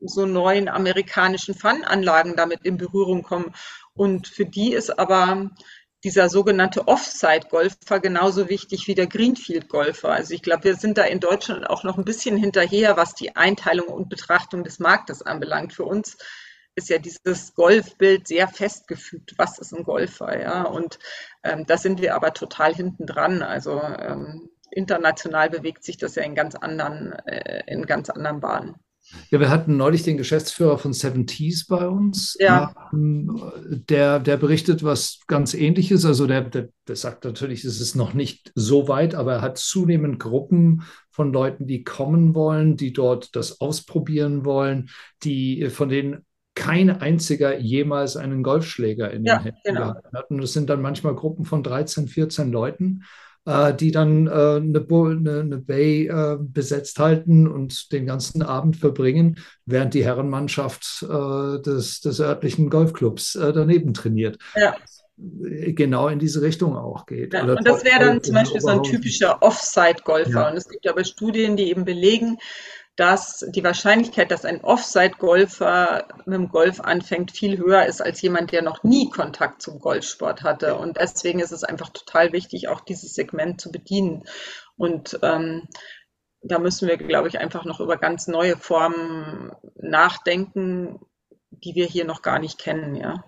so neuen amerikanischen Fun-Anlagen damit in Berührung kommen. Und für die ist aber dieser sogenannte Offside-Golfer genauso wichtig wie der Greenfield-Golfer. Also ich glaube, wir sind da in Deutschland auch noch ein bisschen hinterher, was die Einteilung und Betrachtung des Marktes anbelangt. Für uns ist ja dieses Golfbild sehr festgefügt. Was ist ein Golfer? Ja, und ähm, da sind wir aber total hinten dran. Also ähm, international bewegt sich das ja in ganz anderen, äh, in ganz anderen Bahnen. Ja, wir hatten neulich den Geschäftsführer von Seven Tees bei uns. Ja. Ähm, der, der berichtet was ganz ähnliches. Also der, der, der sagt natürlich, es ist noch nicht so weit, aber er hat zunehmend Gruppen von Leuten, die kommen wollen, die dort das ausprobieren wollen, die von denen kein einziger jemals einen Golfschläger in den ja, Händen genau. hat. Und das sind dann manchmal Gruppen von 13, 14 Leuten äh, die dann äh, eine, eine, eine, Bay äh, besetzt halten und den ganzen Abend verbringen, während die Herrenmannschaft äh, des, des örtlichen Golfclubs äh, daneben trainiert. Ja genau in diese Richtung auch geht. Ja, und das wäre dann zum Beispiel so ein typischer Offside-Golfer. Ja. Und es gibt aber Studien, die eben belegen, dass die Wahrscheinlichkeit, dass ein Offside-Golfer mit dem Golf anfängt, viel höher ist als jemand, der noch nie Kontakt zum Golfsport hatte. Und deswegen ist es einfach total wichtig, auch dieses Segment zu bedienen. Und ähm, da müssen wir, glaube ich, einfach noch über ganz neue Formen nachdenken, die wir hier noch gar nicht kennen, ja.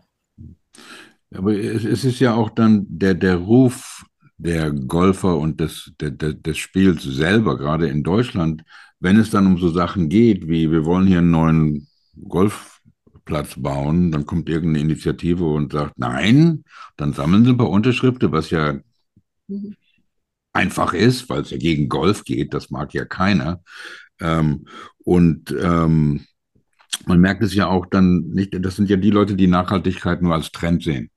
Aber es, es ist ja auch dann der, der Ruf der Golfer und des, der, des Spiels selber, gerade in Deutschland, wenn es dann um so Sachen geht, wie wir wollen hier einen neuen Golfplatz bauen, dann kommt irgendeine Initiative und sagt, nein, dann sammeln sie ein paar Unterschriften, was ja mhm. einfach ist, weil es ja gegen Golf geht, das mag ja keiner. Ähm, und ähm, man merkt es ja auch dann nicht, das sind ja die Leute, die Nachhaltigkeit nur als Trend sehen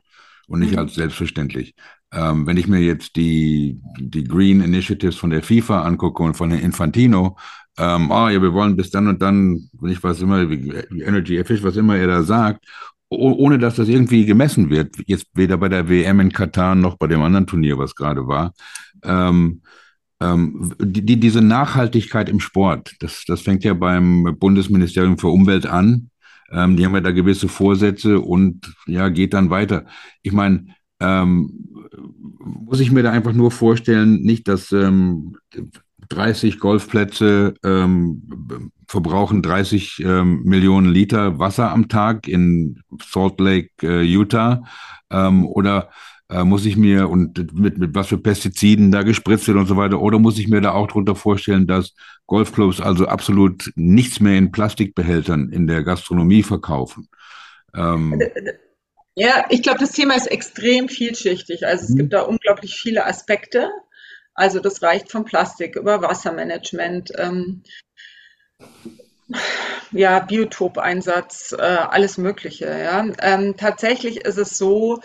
und nicht mhm. als selbstverständlich. Ähm, wenn ich mir jetzt die, die Green Initiatives von der FIFA angucke und von der Infantino, ähm, oh ja, wir wollen bis dann und dann, ich weiß immer, wie Energy Fish, was immer er da sagt, ohne dass das irgendwie gemessen wird, jetzt weder bei der WM in Katar noch bei dem anderen Turnier, was gerade war. Ähm, ähm, die, diese Nachhaltigkeit im Sport, das, das fängt ja beim Bundesministerium für Umwelt an. Ähm, die haben ja da gewisse Vorsätze und ja, geht dann weiter. Ich meine, ähm, muss ich mir da einfach nur vorstellen, nicht, dass ähm, 30 Golfplätze ähm, verbrauchen 30 ähm, Millionen Liter Wasser am Tag in Salt Lake, äh, Utah? Ähm, oder äh, muss ich mir und mit, mit was für Pestiziden da gespritzt wird und so weiter? Oder muss ich mir da auch darunter vorstellen, dass Golfclubs also absolut nichts mehr in Plastikbehältern in der Gastronomie verkaufen? Ähm, ja, ich glaube, das Thema ist extrem vielschichtig. Also es mhm. gibt da unglaublich viele Aspekte. Also das reicht von Plastik über Wassermanagement, ähm, ja, Biotopeinsatz, äh, alles Mögliche. Ja. Ähm, tatsächlich ist es so,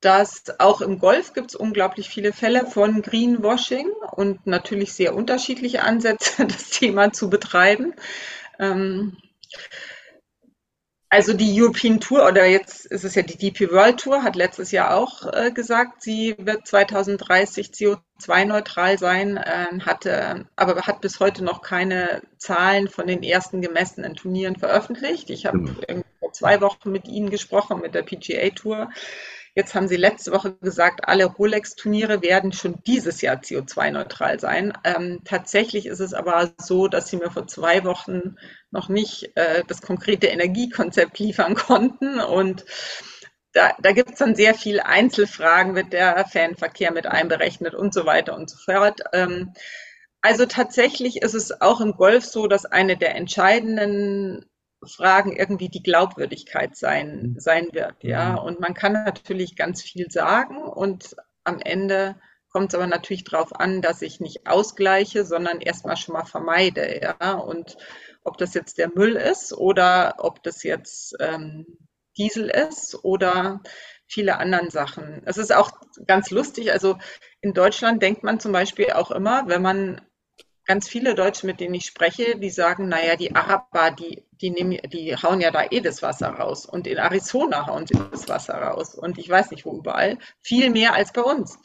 dass auch im Golf gibt es unglaublich viele Fälle von Greenwashing und natürlich sehr unterschiedliche Ansätze, das Thema zu betreiben. Ähm, also die European Tour oder jetzt ist es ja die DP World Tour, hat letztes Jahr auch äh, gesagt, sie wird 2030 CO2-neutral sein, äh, hatte, aber hat bis heute noch keine Zahlen von den ersten gemessenen Turnieren veröffentlicht. Ich habe mhm. vor zwei Wochen mit Ihnen gesprochen, mit der PGA Tour. Jetzt haben Sie letzte Woche gesagt, alle Rolex-Turniere werden schon dieses Jahr CO2-neutral sein. Ähm, tatsächlich ist es aber so, dass Sie mir vor zwei Wochen noch nicht äh, das konkrete Energiekonzept liefern konnten. Und da, da gibt es dann sehr viele Einzelfragen, wird der Fanverkehr mit einberechnet und so weiter und so fort. Ähm, also tatsächlich ist es auch im Golf so, dass eine der entscheidenden Fragen irgendwie die Glaubwürdigkeit sein, mhm. sein wird. Ja, mhm. und man kann natürlich ganz viel sagen und am Ende kommt es aber natürlich darauf an, dass ich nicht ausgleiche, sondern erstmal schon mal vermeide. Ja, und ob das jetzt der Müll ist oder ob das jetzt ähm, Diesel ist oder viele anderen Sachen. Es ist auch ganz lustig. Also in Deutschland denkt man zum Beispiel auch immer, wenn man ganz viele Deutsche, mit denen ich spreche, die sagen, naja, die Araber, die, die, nehmen, die hauen ja da eh das Wasser raus. Und in Arizona hauen sie das Wasser raus. Und ich weiß nicht wo überall. Viel mehr als bei uns.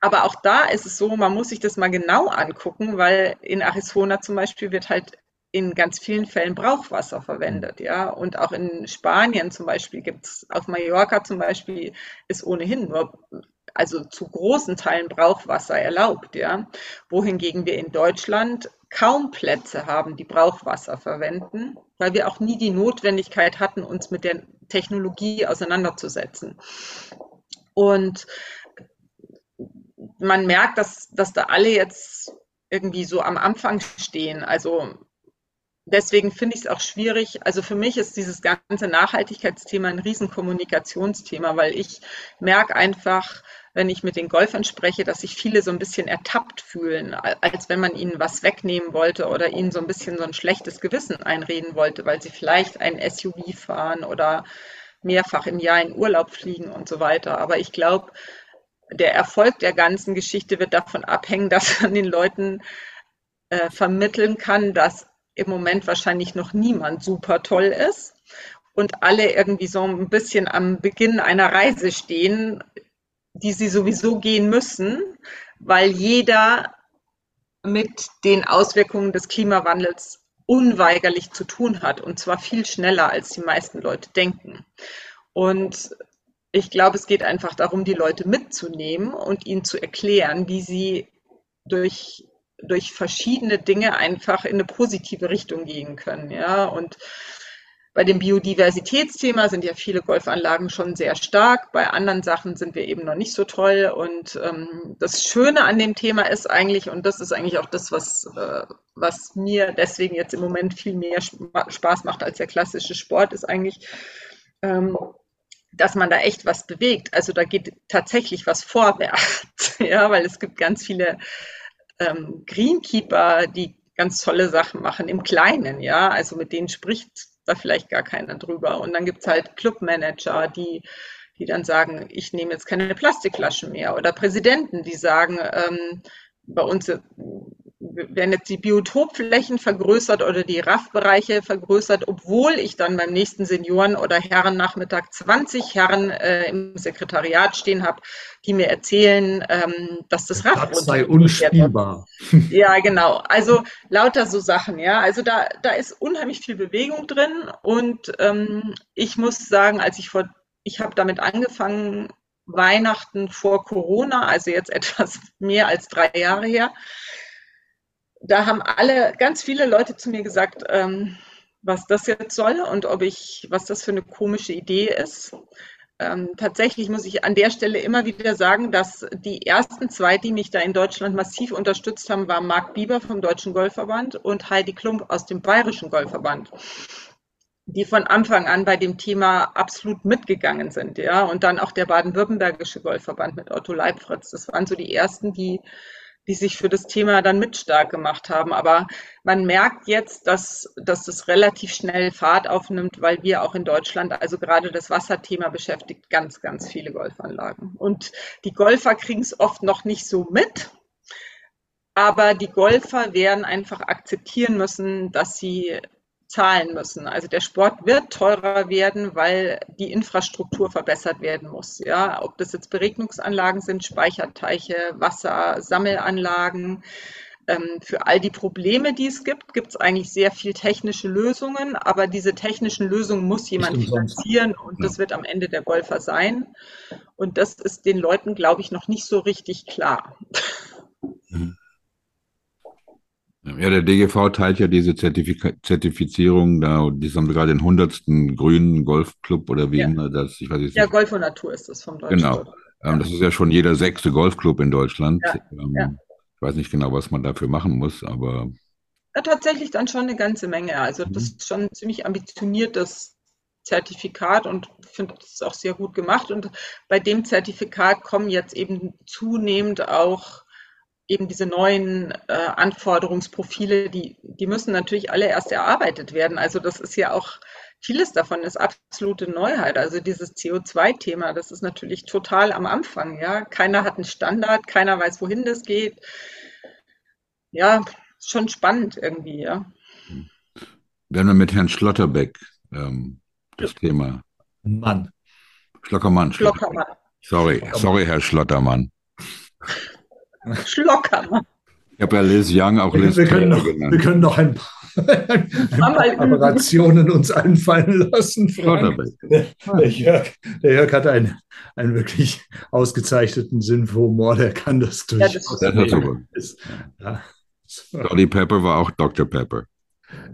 Aber auch da ist es so, man muss sich das mal genau angucken, weil in Arizona zum Beispiel wird halt in ganz vielen Fällen Brauchwasser verwendet, ja. Und auch in Spanien zum Beispiel gibt es, auf Mallorca zum Beispiel, ist ohnehin nur, also zu großen Teilen Brauchwasser erlaubt, ja. Wohingegen wir in Deutschland kaum Plätze haben, die Brauchwasser verwenden, weil wir auch nie die Notwendigkeit hatten, uns mit der Technologie auseinanderzusetzen. Und man merkt, dass, dass da alle jetzt irgendwie so am Anfang stehen. Also deswegen finde ich es auch schwierig. Also für mich ist dieses ganze Nachhaltigkeitsthema ein Riesenkommunikationsthema, weil ich merke einfach, wenn ich mit den Golfern spreche, dass sich viele so ein bisschen ertappt fühlen, als wenn man ihnen was wegnehmen wollte oder ihnen so ein bisschen so ein schlechtes Gewissen einreden wollte, weil sie vielleicht ein SUV fahren oder mehrfach im Jahr in Urlaub fliegen und so weiter. Aber ich glaube, der Erfolg der ganzen Geschichte wird davon abhängen, dass man den Leuten äh, vermitteln kann, dass im Moment wahrscheinlich noch niemand super toll ist und alle irgendwie so ein bisschen am Beginn einer Reise stehen, die sie sowieso gehen müssen, weil jeder mit den Auswirkungen des Klimawandels unweigerlich zu tun hat und zwar viel schneller, als die meisten Leute denken. Und ich glaube, es geht einfach darum, die Leute mitzunehmen und ihnen zu erklären, wie sie durch durch verschiedene Dinge einfach in eine positive Richtung gehen können. Ja, und bei dem Biodiversitätsthema sind ja viele Golfanlagen schon sehr stark. Bei anderen Sachen sind wir eben noch nicht so toll. Und ähm, das Schöne an dem Thema ist eigentlich, und das ist eigentlich auch das, was, äh, was mir deswegen jetzt im Moment viel mehr Spaß macht als der klassische Sport, ist eigentlich, ähm, dass man da echt was bewegt. Also da geht tatsächlich was vorwärts. ja, weil es gibt ganz viele ähm, Greenkeeper, die ganz tolle Sachen machen im Kleinen, ja, also mit denen spricht da vielleicht gar keiner drüber. Und dann gibt es halt Clubmanager, die, die dann sagen, ich nehme jetzt keine Plastikflaschen mehr. Oder Präsidenten, die sagen, ähm, bei uns werden jetzt die Biotopflächen vergrößert oder die RAF-Bereiche vergrößert, obwohl ich dann beim nächsten Senioren- oder Herrennachmittag 20 Herren äh, im Sekretariat stehen habe, die mir erzählen, ähm, dass das RAF das sei unspielbar. Ja, genau. Also lauter so Sachen, ja. Also da, da ist unheimlich viel Bewegung drin und ähm, ich muss sagen, als ich vor, ich habe damit angefangen, Weihnachten vor Corona, also jetzt etwas mehr als drei Jahre her, da haben alle, ganz viele Leute zu mir gesagt, ähm, was das jetzt soll und ob ich, was das für eine komische Idee ist. Ähm, tatsächlich muss ich an der Stelle immer wieder sagen, dass die ersten zwei, die mich da in Deutschland massiv unterstützt haben, waren Marc Bieber vom Deutschen Golfverband und Heidi Klump aus dem Bayerischen Golfverband, die von Anfang an bei dem Thema absolut mitgegangen sind, ja, und dann auch der Baden-Württembergische Golfverband mit Otto Leibfritz. Das waren so die ersten, die die sich für das Thema dann mit stark gemacht haben. Aber man merkt jetzt, dass, dass das relativ schnell Fahrt aufnimmt, weil wir auch in Deutschland, also gerade das Wasserthema beschäftigt ganz, ganz viele Golfanlagen. Und die Golfer kriegen es oft noch nicht so mit. Aber die Golfer werden einfach akzeptieren müssen, dass sie zahlen müssen. Also der Sport wird teurer werden, weil die Infrastruktur verbessert werden muss. Ja, ob das jetzt Beregnungsanlagen sind, Speicherteiche, Wasser, Sammelanlagen. Ähm, für all die Probleme, die es gibt, gibt es eigentlich sehr viel technische Lösungen, aber diese technischen Lösungen muss jemand finanzieren und das wird am Ende der Golfer sein. Und das ist den Leuten, glaube ich, noch nicht so richtig klar. Mhm. Ja, der DGV teilt ja diese Zertifika Zertifizierung da, die haben gerade den 100. grünen Golfclub oder wie ja. immer das, ich weiß nicht. Ja, Golf und Natur ist das vom Deutschen Genau. Ähm, das ist ja schon jeder sechste Golfclub in Deutschland. Ja. Ähm, ja. Ich weiß nicht genau, was man dafür machen muss, aber. Ja, tatsächlich dann schon eine ganze Menge. Also, das mhm. ist schon ein ziemlich ambitioniertes Zertifikat und ich finde das auch sehr gut gemacht. Und bei dem Zertifikat kommen jetzt eben zunehmend auch eben diese neuen äh, Anforderungsprofile, die, die müssen natürlich alle erst erarbeitet werden. Also das ist ja auch, vieles davon ist absolute Neuheit. Also dieses CO2-Thema, das ist natürlich total am Anfang. Ja, keiner hat einen Standard, keiner weiß, wohin das geht. Ja, schon spannend irgendwie, ja. Wenn wir mit Herrn Schlotterbeck ähm, das ja. Thema. Mann. Schlockermann. Schlockermann. Sorry, sorry, Herr Schlottermann. Schlocker. Ich habe ja Liz Young auch Liz wir, können noch, wir können noch ein Operationen uns einfallen lassen. Frank. Der, der, Jörg, der Jörg hat einen, einen wirklich ausgezeichneten Sinn für Humor, der kann das durchaus. Ja, das ist ja. Dolly Pepper war auch Dr. Pepper.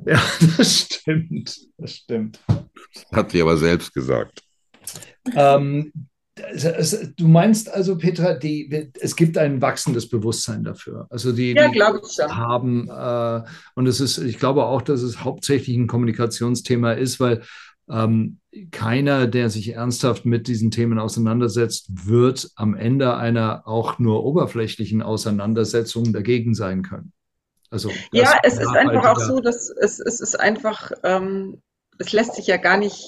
Ja, das stimmt. Das stimmt. Hat sie aber selbst gesagt. Ähm, du meinst also, Petra, die, es gibt ein wachsendes Bewusstsein dafür. Also die, ja, die haben, äh, und es ist, ich glaube auch, dass es hauptsächlich ein Kommunikationsthema ist, weil ähm, keiner, der sich ernsthaft mit diesen Themen auseinandersetzt, wird am Ende einer auch nur oberflächlichen Auseinandersetzung dagegen sein können. Also ja, es ist einfach auch so, dass es, es ist einfach, ähm, es lässt sich ja gar nicht,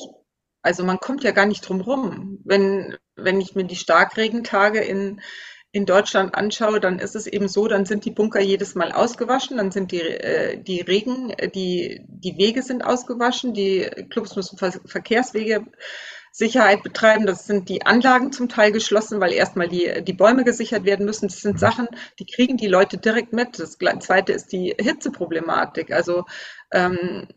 also man kommt ja gar nicht drum rum. Wenn, wenn ich mir die Starkregentage in, in Deutschland anschaue, dann ist es eben so, dann sind die Bunker jedes Mal ausgewaschen, dann sind die, äh, die Regen, die, die Wege sind ausgewaschen, die Clubs müssen Ver Verkehrswege Sicherheit betreiben. Das sind die Anlagen zum Teil geschlossen, weil erstmal die, die Bäume gesichert werden müssen. Das sind mhm. Sachen, die kriegen die Leute direkt mit. Das zweite ist die Hitzeproblematik. Also ähm,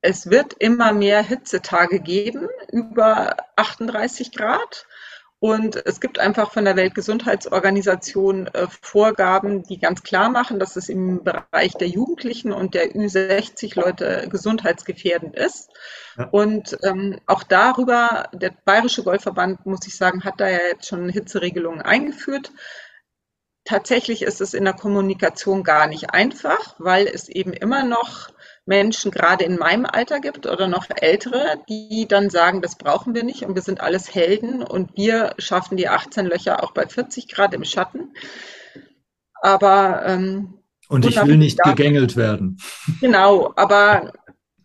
es wird immer mehr Hitzetage geben, über 38 Grad. Und es gibt einfach von der Weltgesundheitsorganisation äh, Vorgaben, die ganz klar machen, dass es im Bereich der Jugendlichen und der Ü60-Leute gesundheitsgefährdend ist. Ja. Und ähm, auch darüber, der Bayerische Golfverband, muss ich sagen, hat da ja jetzt schon Hitzeregelungen eingeführt. Tatsächlich ist es in der Kommunikation gar nicht einfach, weil es eben immer noch Menschen gerade in meinem Alter gibt oder noch ältere, die dann sagen, das brauchen wir nicht und wir sind alles Helden und wir schaffen die 18 Löcher auch bei 40 Grad im Schatten. Aber ähm, und ich will nicht da, gegängelt werden. Genau, aber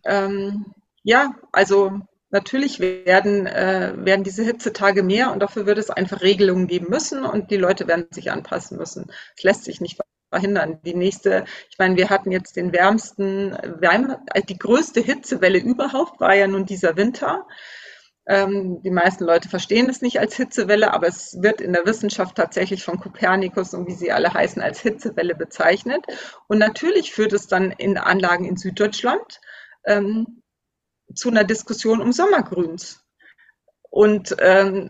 ähm, ja, also natürlich werden, äh, werden diese Hitzetage mehr und dafür wird es einfach Regelungen geben müssen und die Leute werden sich anpassen müssen. Es lässt sich nicht verhindern. Die nächste, ich meine, wir hatten jetzt den wärmsten, wärm, die größte Hitzewelle überhaupt war ja nun dieser Winter. Ähm, die meisten Leute verstehen es nicht als Hitzewelle, aber es wird in der Wissenschaft tatsächlich von Kopernikus und wie sie alle heißen als Hitzewelle bezeichnet. Und natürlich führt es dann in Anlagen in Süddeutschland ähm, zu einer Diskussion um Sommergrüns. Und ähm,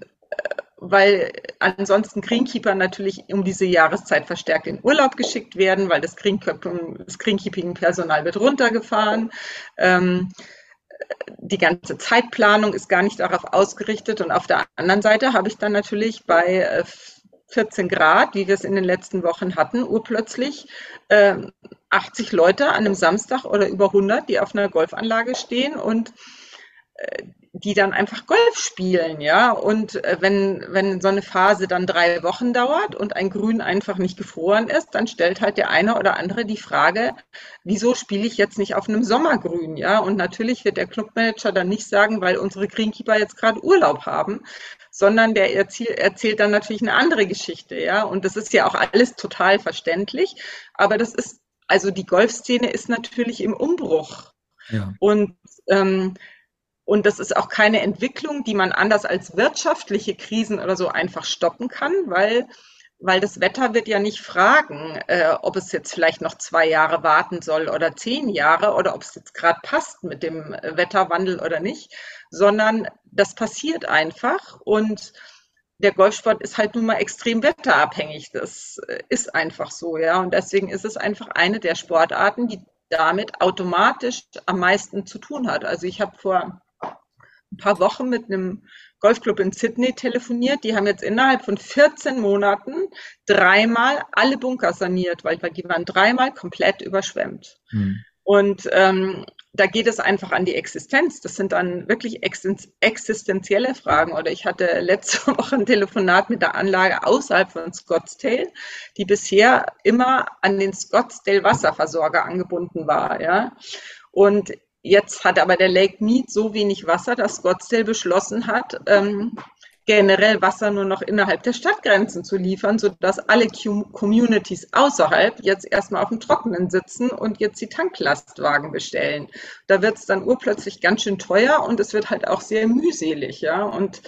weil ansonsten Greenkeeper natürlich um diese Jahreszeit verstärkt in Urlaub geschickt werden, weil das, Greenkeeping-Personal wird runtergefahren. Ähm, die ganze Zeitplanung ist gar nicht darauf ausgerichtet. Und auf der anderen Seite habe ich dann natürlich bei 14 äh, Grad, wie wir es in den letzten Wochen hatten, urplötzlich äh, 80 Leute an einem Samstag oder über 100, die auf einer Golfanlage stehen und äh, die dann einfach Golf spielen, ja. Und äh, wenn, wenn so eine Phase dann drei Wochen dauert und ein Grün einfach nicht gefroren ist, dann stellt halt der eine oder andere die Frage, wieso spiele ich jetzt nicht auf einem Sommergrün, ja? Und natürlich wird der Clubmanager dann nicht sagen, weil unsere Greenkeeper jetzt gerade Urlaub haben, sondern der erzähl, erzählt dann natürlich eine andere Geschichte, ja. Und das ist ja auch alles total verständlich, aber das ist, also die Golfszene ist natürlich im Umbruch. Ja. Und ähm, und das ist auch keine Entwicklung, die man anders als wirtschaftliche Krisen oder so einfach stoppen kann, weil, weil das Wetter wird ja nicht fragen, äh, ob es jetzt vielleicht noch zwei Jahre warten soll oder zehn Jahre oder ob es jetzt gerade passt mit dem Wetterwandel oder nicht, sondern das passiert einfach und der Golfsport ist halt nun mal extrem wetterabhängig. Das äh, ist einfach so, ja. Und deswegen ist es einfach eine der Sportarten, die damit automatisch am meisten zu tun hat. Also ich habe vor ein paar Wochen mit einem Golfclub in Sydney telefoniert. Die haben jetzt innerhalb von 14 Monaten dreimal alle Bunker saniert, weil, die waren dreimal komplett überschwemmt. Hm. Und ähm, da geht es einfach an die Existenz. Das sind dann wirklich existenzielle Fragen. Oder ich hatte letzte Woche ein Telefonat mit der Anlage außerhalb von Scottsdale, die bisher immer an den Scottsdale Wasserversorger angebunden war. Ja. Und Jetzt hat aber der Lake Mead so wenig Wasser, dass Scottsdale beschlossen hat, ähm, generell Wasser nur noch innerhalb der Stadtgrenzen zu liefern, sodass alle Communities außerhalb jetzt erstmal auf dem Trockenen sitzen und jetzt die Tanklastwagen bestellen. Da wird es dann urplötzlich ganz schön teuer und es wird halt auch sehr mühselig, ja. Und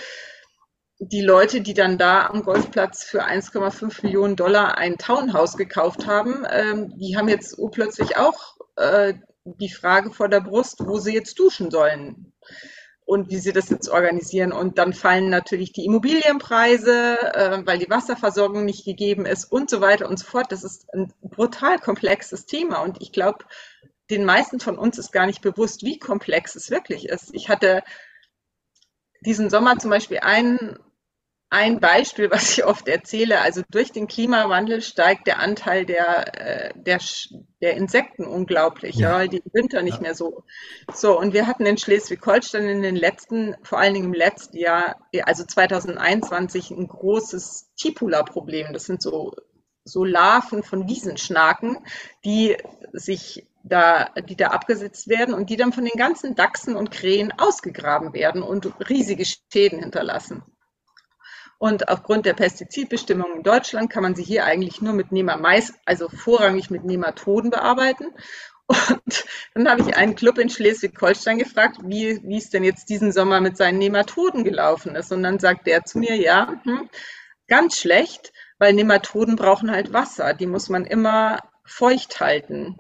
die Leute, die dann da am Golfplatz für 1,5 Millionen Dollar ein Townhouse gekauft haben, ähm, die haben jetzt urplötzlich auch äh, die Frage vor der Brust, wo sie jetzt duschen sollen und wie sie das jetzt organisieren. Und dann fallen natürlich die Immobilienpreise, äh, weil die Wasserversorgung nicht gegeben ist und so weiter und so fort. Das ist ein brutal komplexes Thema. Und ich glaube, den meisten von uns ist gar nicht bewusst, wie komplex es wirklich ist. Ich hatte diesen Sommer zum Beispiel einen ein Beispiel, was ich oft erzähle. Also durch den Klimawandel steigt der Anteil der, äh, der, der Insekten unglaublich, ja. weil die im Winter nicht ja. mehr so. So, und wir hatten in Schleswig-Holstein in den letzten, vor allen Dingen im letzten Jahr, also 2021, ein großes Tipula-Problem. Das sind so, so Larven von Wiesenschnaken, die sich da, die da abgesetzt werden und die dann von den ganzen Dachsen und Krähen ausgegraben werden und riesige Schäden hinterlassen. Und aufgrund der Pestizidbestimmungen in Deutschland kann man sie hier eigentlich nur mit Nemamais, also vorrangig mit Nematoden bearbeiten. Und dann habe ich einen Club in Schleswig-Holstein gefragt, wie, wie es denn jetzt diesen Sommer mit seinen Nematoden gelaufen ist. Und dann sagt der zu mir, ja, hm, ganz schlecht, weil Nematoden brauchen halt Wasser. Die muss man immer feucht halten,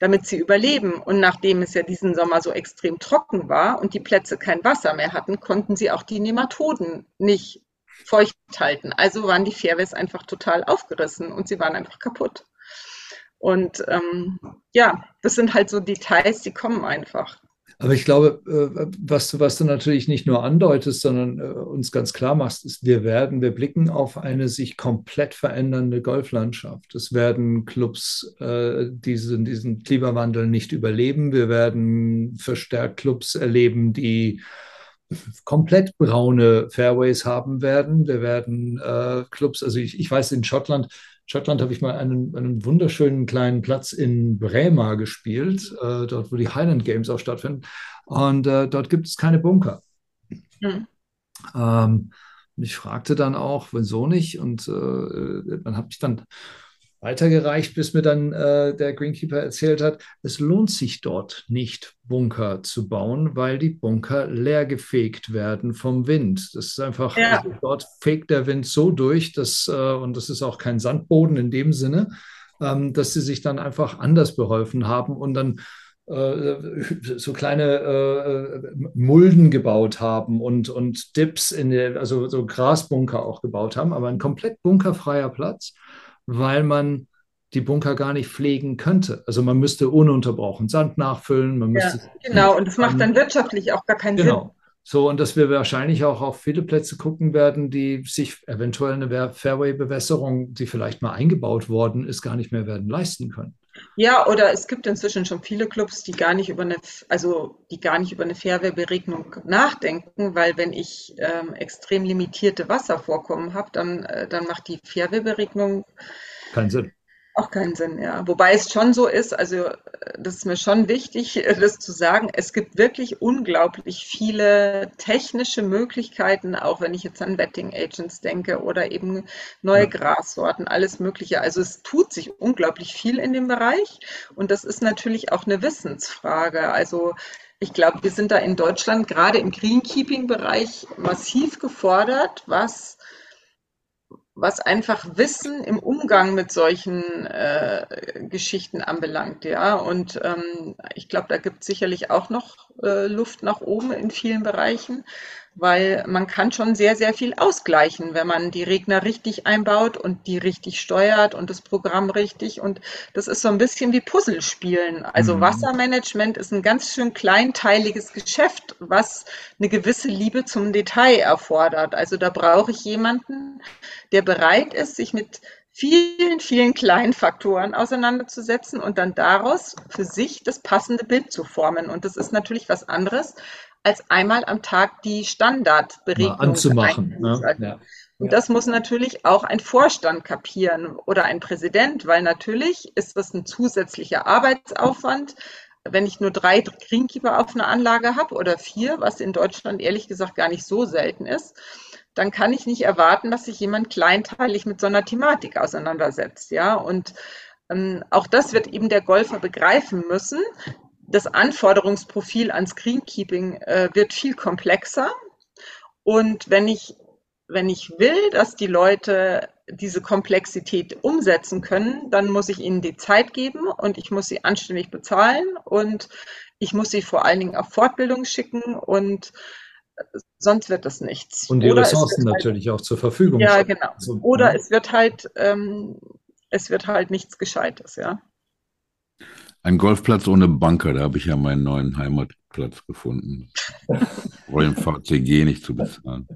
damit sie überleben. Und nachdem es ja diesen Sommer so extrem trocken war und die Plätze kein Wasser mehr hatten, konnten sie auch die Nematoden nicht feucht halten. Also waren die Fairways einfach total aufgerissen und sie waren einfach kaputt. Und ähm, ja, das sind halt so Details, die kommen einfach. Aber ich glaube, äh, was du, was du natürlich nicht nur andeutest, sondern äh, uns ganz klar machst, ist, wir werden, wir blicken auf eine sich komplett verändernde Golflandschaft. Es werden Clubs äh, diesen, diesen Klimawandel nicht überleben. Wir werden verstärkt Clubs erleben, die komplett braune Fairways haben werden. Wir werden äh, Clubs, also ich, ich weiß, in Schottland, Schottland habe ich mal einen, einen wunderschönen kleinen Platz in Brema gespielt, äh, dort wo die Highland Games auch stattfinden. Und äh, dort gibt es keine Bunker. Mhm. Ähm, ich fragte dann auch, wieso nicht? Und äh, dann habe ich dann weitergereicht, bis mir dann äh, der Greenkeeper erzählt hat, es lohnt sich dort nicht, Bunker zu bauen, weil die Bunker leer gefegt werden vom Wind. Das ist einfach, ja. also dort fegt der Wind so durch, dass, äh, und das ist auch kein Sandboden in dem Sinne, ähm, dass sie sich dann einfach anders beholfen haben und dann äh, so kleine äh, Mulden gebaut haben und, und Dips in der, also so Grasbunker auch gebaut haben, aber ein komplett bunkerfreier Platz weil man die Bunker gar nicht pflegen könnte. Also man müsste ununterbrochen Sand nachfüllen. Man müsste ja, genau, und das macht dann wirtschaftlich auch gar keinen genau. Sinn. So, und dass wir wahrscheinlich auch auf viele Plätze gucken werden, die sich eventuell eine Fairway-Bewässerung, die vielleicht mal eingebaut worden ist, gar nicht mehr werden leisten können. Ja, oder es gibt inzwischen schon viele Clubs, die gar nicht über eine, also die gar nicht über eine Fairway-Beregnung nachdenken, weil wenn ich ähm, extrem limitierte Wasservorkommen habe, dann, äh, dann macht die Fairway-Beregnung keinen Sinn. Auch keinen Sinn, ja. Wobei es schon so ist, also äh, das ist mir schon wichtig, äh, das zu sagen, es gibt wirklich unglaublich viele technische Möglichkeiten, auch wenn ich jetzt an Wetting Agents denke oder eben neue ja. Grassorten, alles Mögliche. Also es tut sich unglaublich viel in dem Bereich und das ist natürlich auch eine Wissensfrage. Also ich glaube, wir sind da in Deutschland gerade im Greenkeeping-Bereich massiv gefordert, was was einfach Wissen im Umgang mit solchen äh, Geschichten anbelangt, ja. Und ähm, ich glaube, da gibt es sicherlich auch noch äh, Luft nach oben in vielen Bereichen weil man kann schon sehr, sehr viel ausgleichen, wenn man die Regner richtig einbaut und die richtig steuert und das Programm richtig. Und das ist so ein bisschen wie Puzzlespielen. Also mhm. Wassermanagement ist ein ganz schön kleinteiliges Geschäft, was eine gewisse Liebe zum Detail erfordert. Also da brauche ich jemanden, der bereit ist, sich mit vielen, vielen kleinen Faktoren auseinanderzusetzen und dann daraus für sich das passende Bild zu formen. Und das ist natürlich was anderes, als einmal am Tag die Standardberegnung anzumachen. Ne? Ja. Und das muss natürlich auch ein Vorstand kapieren oder ein Präsident, weil natürlich ist das ein zusätzlicher Arbeitsaufwand. Wenn ich nur drei Greenkeeper auf einer Anlage habe oder vier, was in Deutschland ehrlich gesagt gar nicht so selten ist, dann kann ich nicht erwarten, dass sich jemand kleinteilig mit so einer Thematik auseinandersetzt. Ja, und ähm, auch das wird eben der Golfer begreifen müssen, das Anforderungsprofil ans Greenkeeping äh, wird viel komplexer. Und wenn ich, wenn ich will, dass die Leute diese Komplexität umsetzen können, dann muss ich ihnen die Zeit geben und ich muss sie anständig bezahlen und ich muss sie vor allen Dingen auf Fortbildung schicken und sonst wird das nichts. Und die Oder Ressourcen halt, natürlich auch zur Verfügung. Ja, stellen. genau. Also, Oder es wird halt, ähm, es wird halt nichts Gescheites, ja. Ein Golfplatz ohne Bunker, da habe ich ja meinen neuen Heimatplatz gefunden. Wollen VCG nicht zu bezahlen.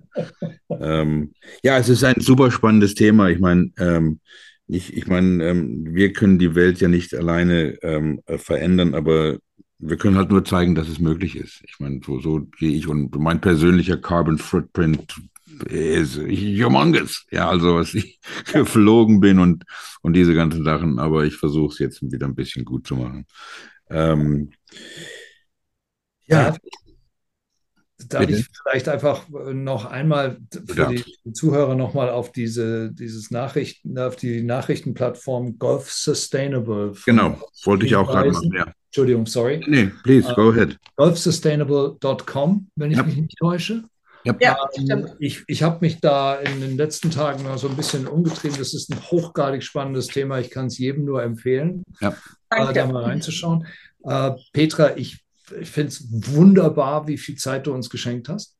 Ähm, ja, es ist ein super spannendes Thema. Ich meine, ähm, ich, ich meine, ähm, wir können die Welt ja nicht alleine ähm, verändern, aber wir können halt nur zeigen, dass es möglich ist. Ich meine, so, so gehe ich und mein persönlicher Carbon Footprint ist humongous. Ja, also was ich geflogen bin und, und diese ganzen Sachen, aber ich versuche es jetzt wieder ein bisschen gut zu machen. Ähm, ja. Darf Bitte? ich vielleicht einfach noch einmal für die, die Zuhörer nochmal auf diese dieses Nachrichten, auf die Nachrichtenplattform Golf Sustainable. Genau, wollte ich auch gerade machen, ja. Entschuldigung, sorry. Nee, please, uh, go ahead. Golfsustainable.com, wenn ich ja. mich nicht täusche. Ja, ja ähm, ich, ich habe mich da in den letzten Tagen so ein bisschen umgetrieben. Das ist ein hochgradig spannendes Thema. Ich kann es jedem nur empfehlen, ja. äh, da mal reinzuschauen. Äh, Petra, ich, ich finde es wunderbar, wie viel Zeit du uns geschenkt hast.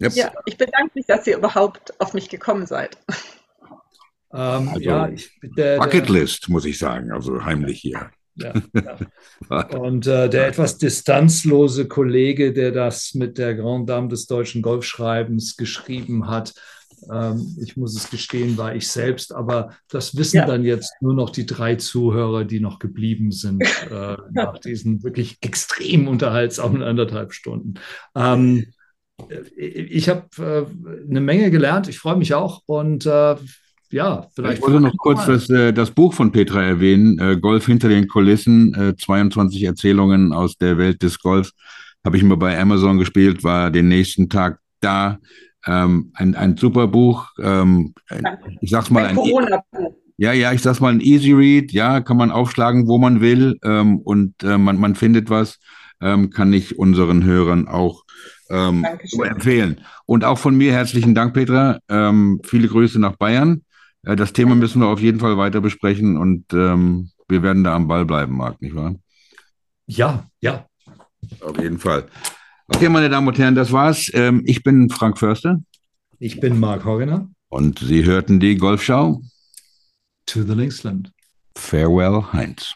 Yep. Ja, ich bedanke mich, dass ihr überhaupt auf mich gekommen seid. Ähm, also, ja, ich, der, Bucketlist, muss ich sagen, also heimlich hier. Ja, ja. Und äh, der etwas distanzlose Kollege, der das mit der Grand Dame des deutschen Golfschreibens geschrieben hat, ähm, ich muss es gestehen, war ich selbst, aber das wissen ja. dann jetzt nur noch die drei Zuhörer, die noch geblieben sind äh, nach diesen wirklich extrem unterhaltsamen anderthalb Stunden. Ähm, ich habe äh, eine Menge gelernt, ich freue mich auch und äh, ja, vielleicht. Ich wollte noch kurz das, äh, das, Buch von Petra erwähnen, äh, Golf hinter den Kulissen, 22 äh, Erzählungen aus der Welt des Golfs. Habe ich mal bei Amazon gespielt, war den nächsten Tag da. Ähm, ein, ein super Buch. Ähm, ich sag's mal, ein, ja, ja, ich sag's mal ein Easy Read. Ja, kann man aufschlagen, wo man will ähm, und äh, man, man findet was. Ähm, kann ich unseren Hörern auch ähm, empfehlen. Und auch von mir herzlichen Dank, Petra. Ähm, viele Grüße nach Bayern. Äh, das Thema müssen wir auf jeden Fall weiter besprechen und ähm, wir werden da am Ball bleiben, Marc, nicht wahr? Ja, ja. Auf jeden Fall. Okay, meine Damen und Herren, das war's. Ähm, ich bin Frank Förster. Ich bin Marc Horgener. Und Sie hörten die Golfschau. To the Linksland. Farewell, Heinz.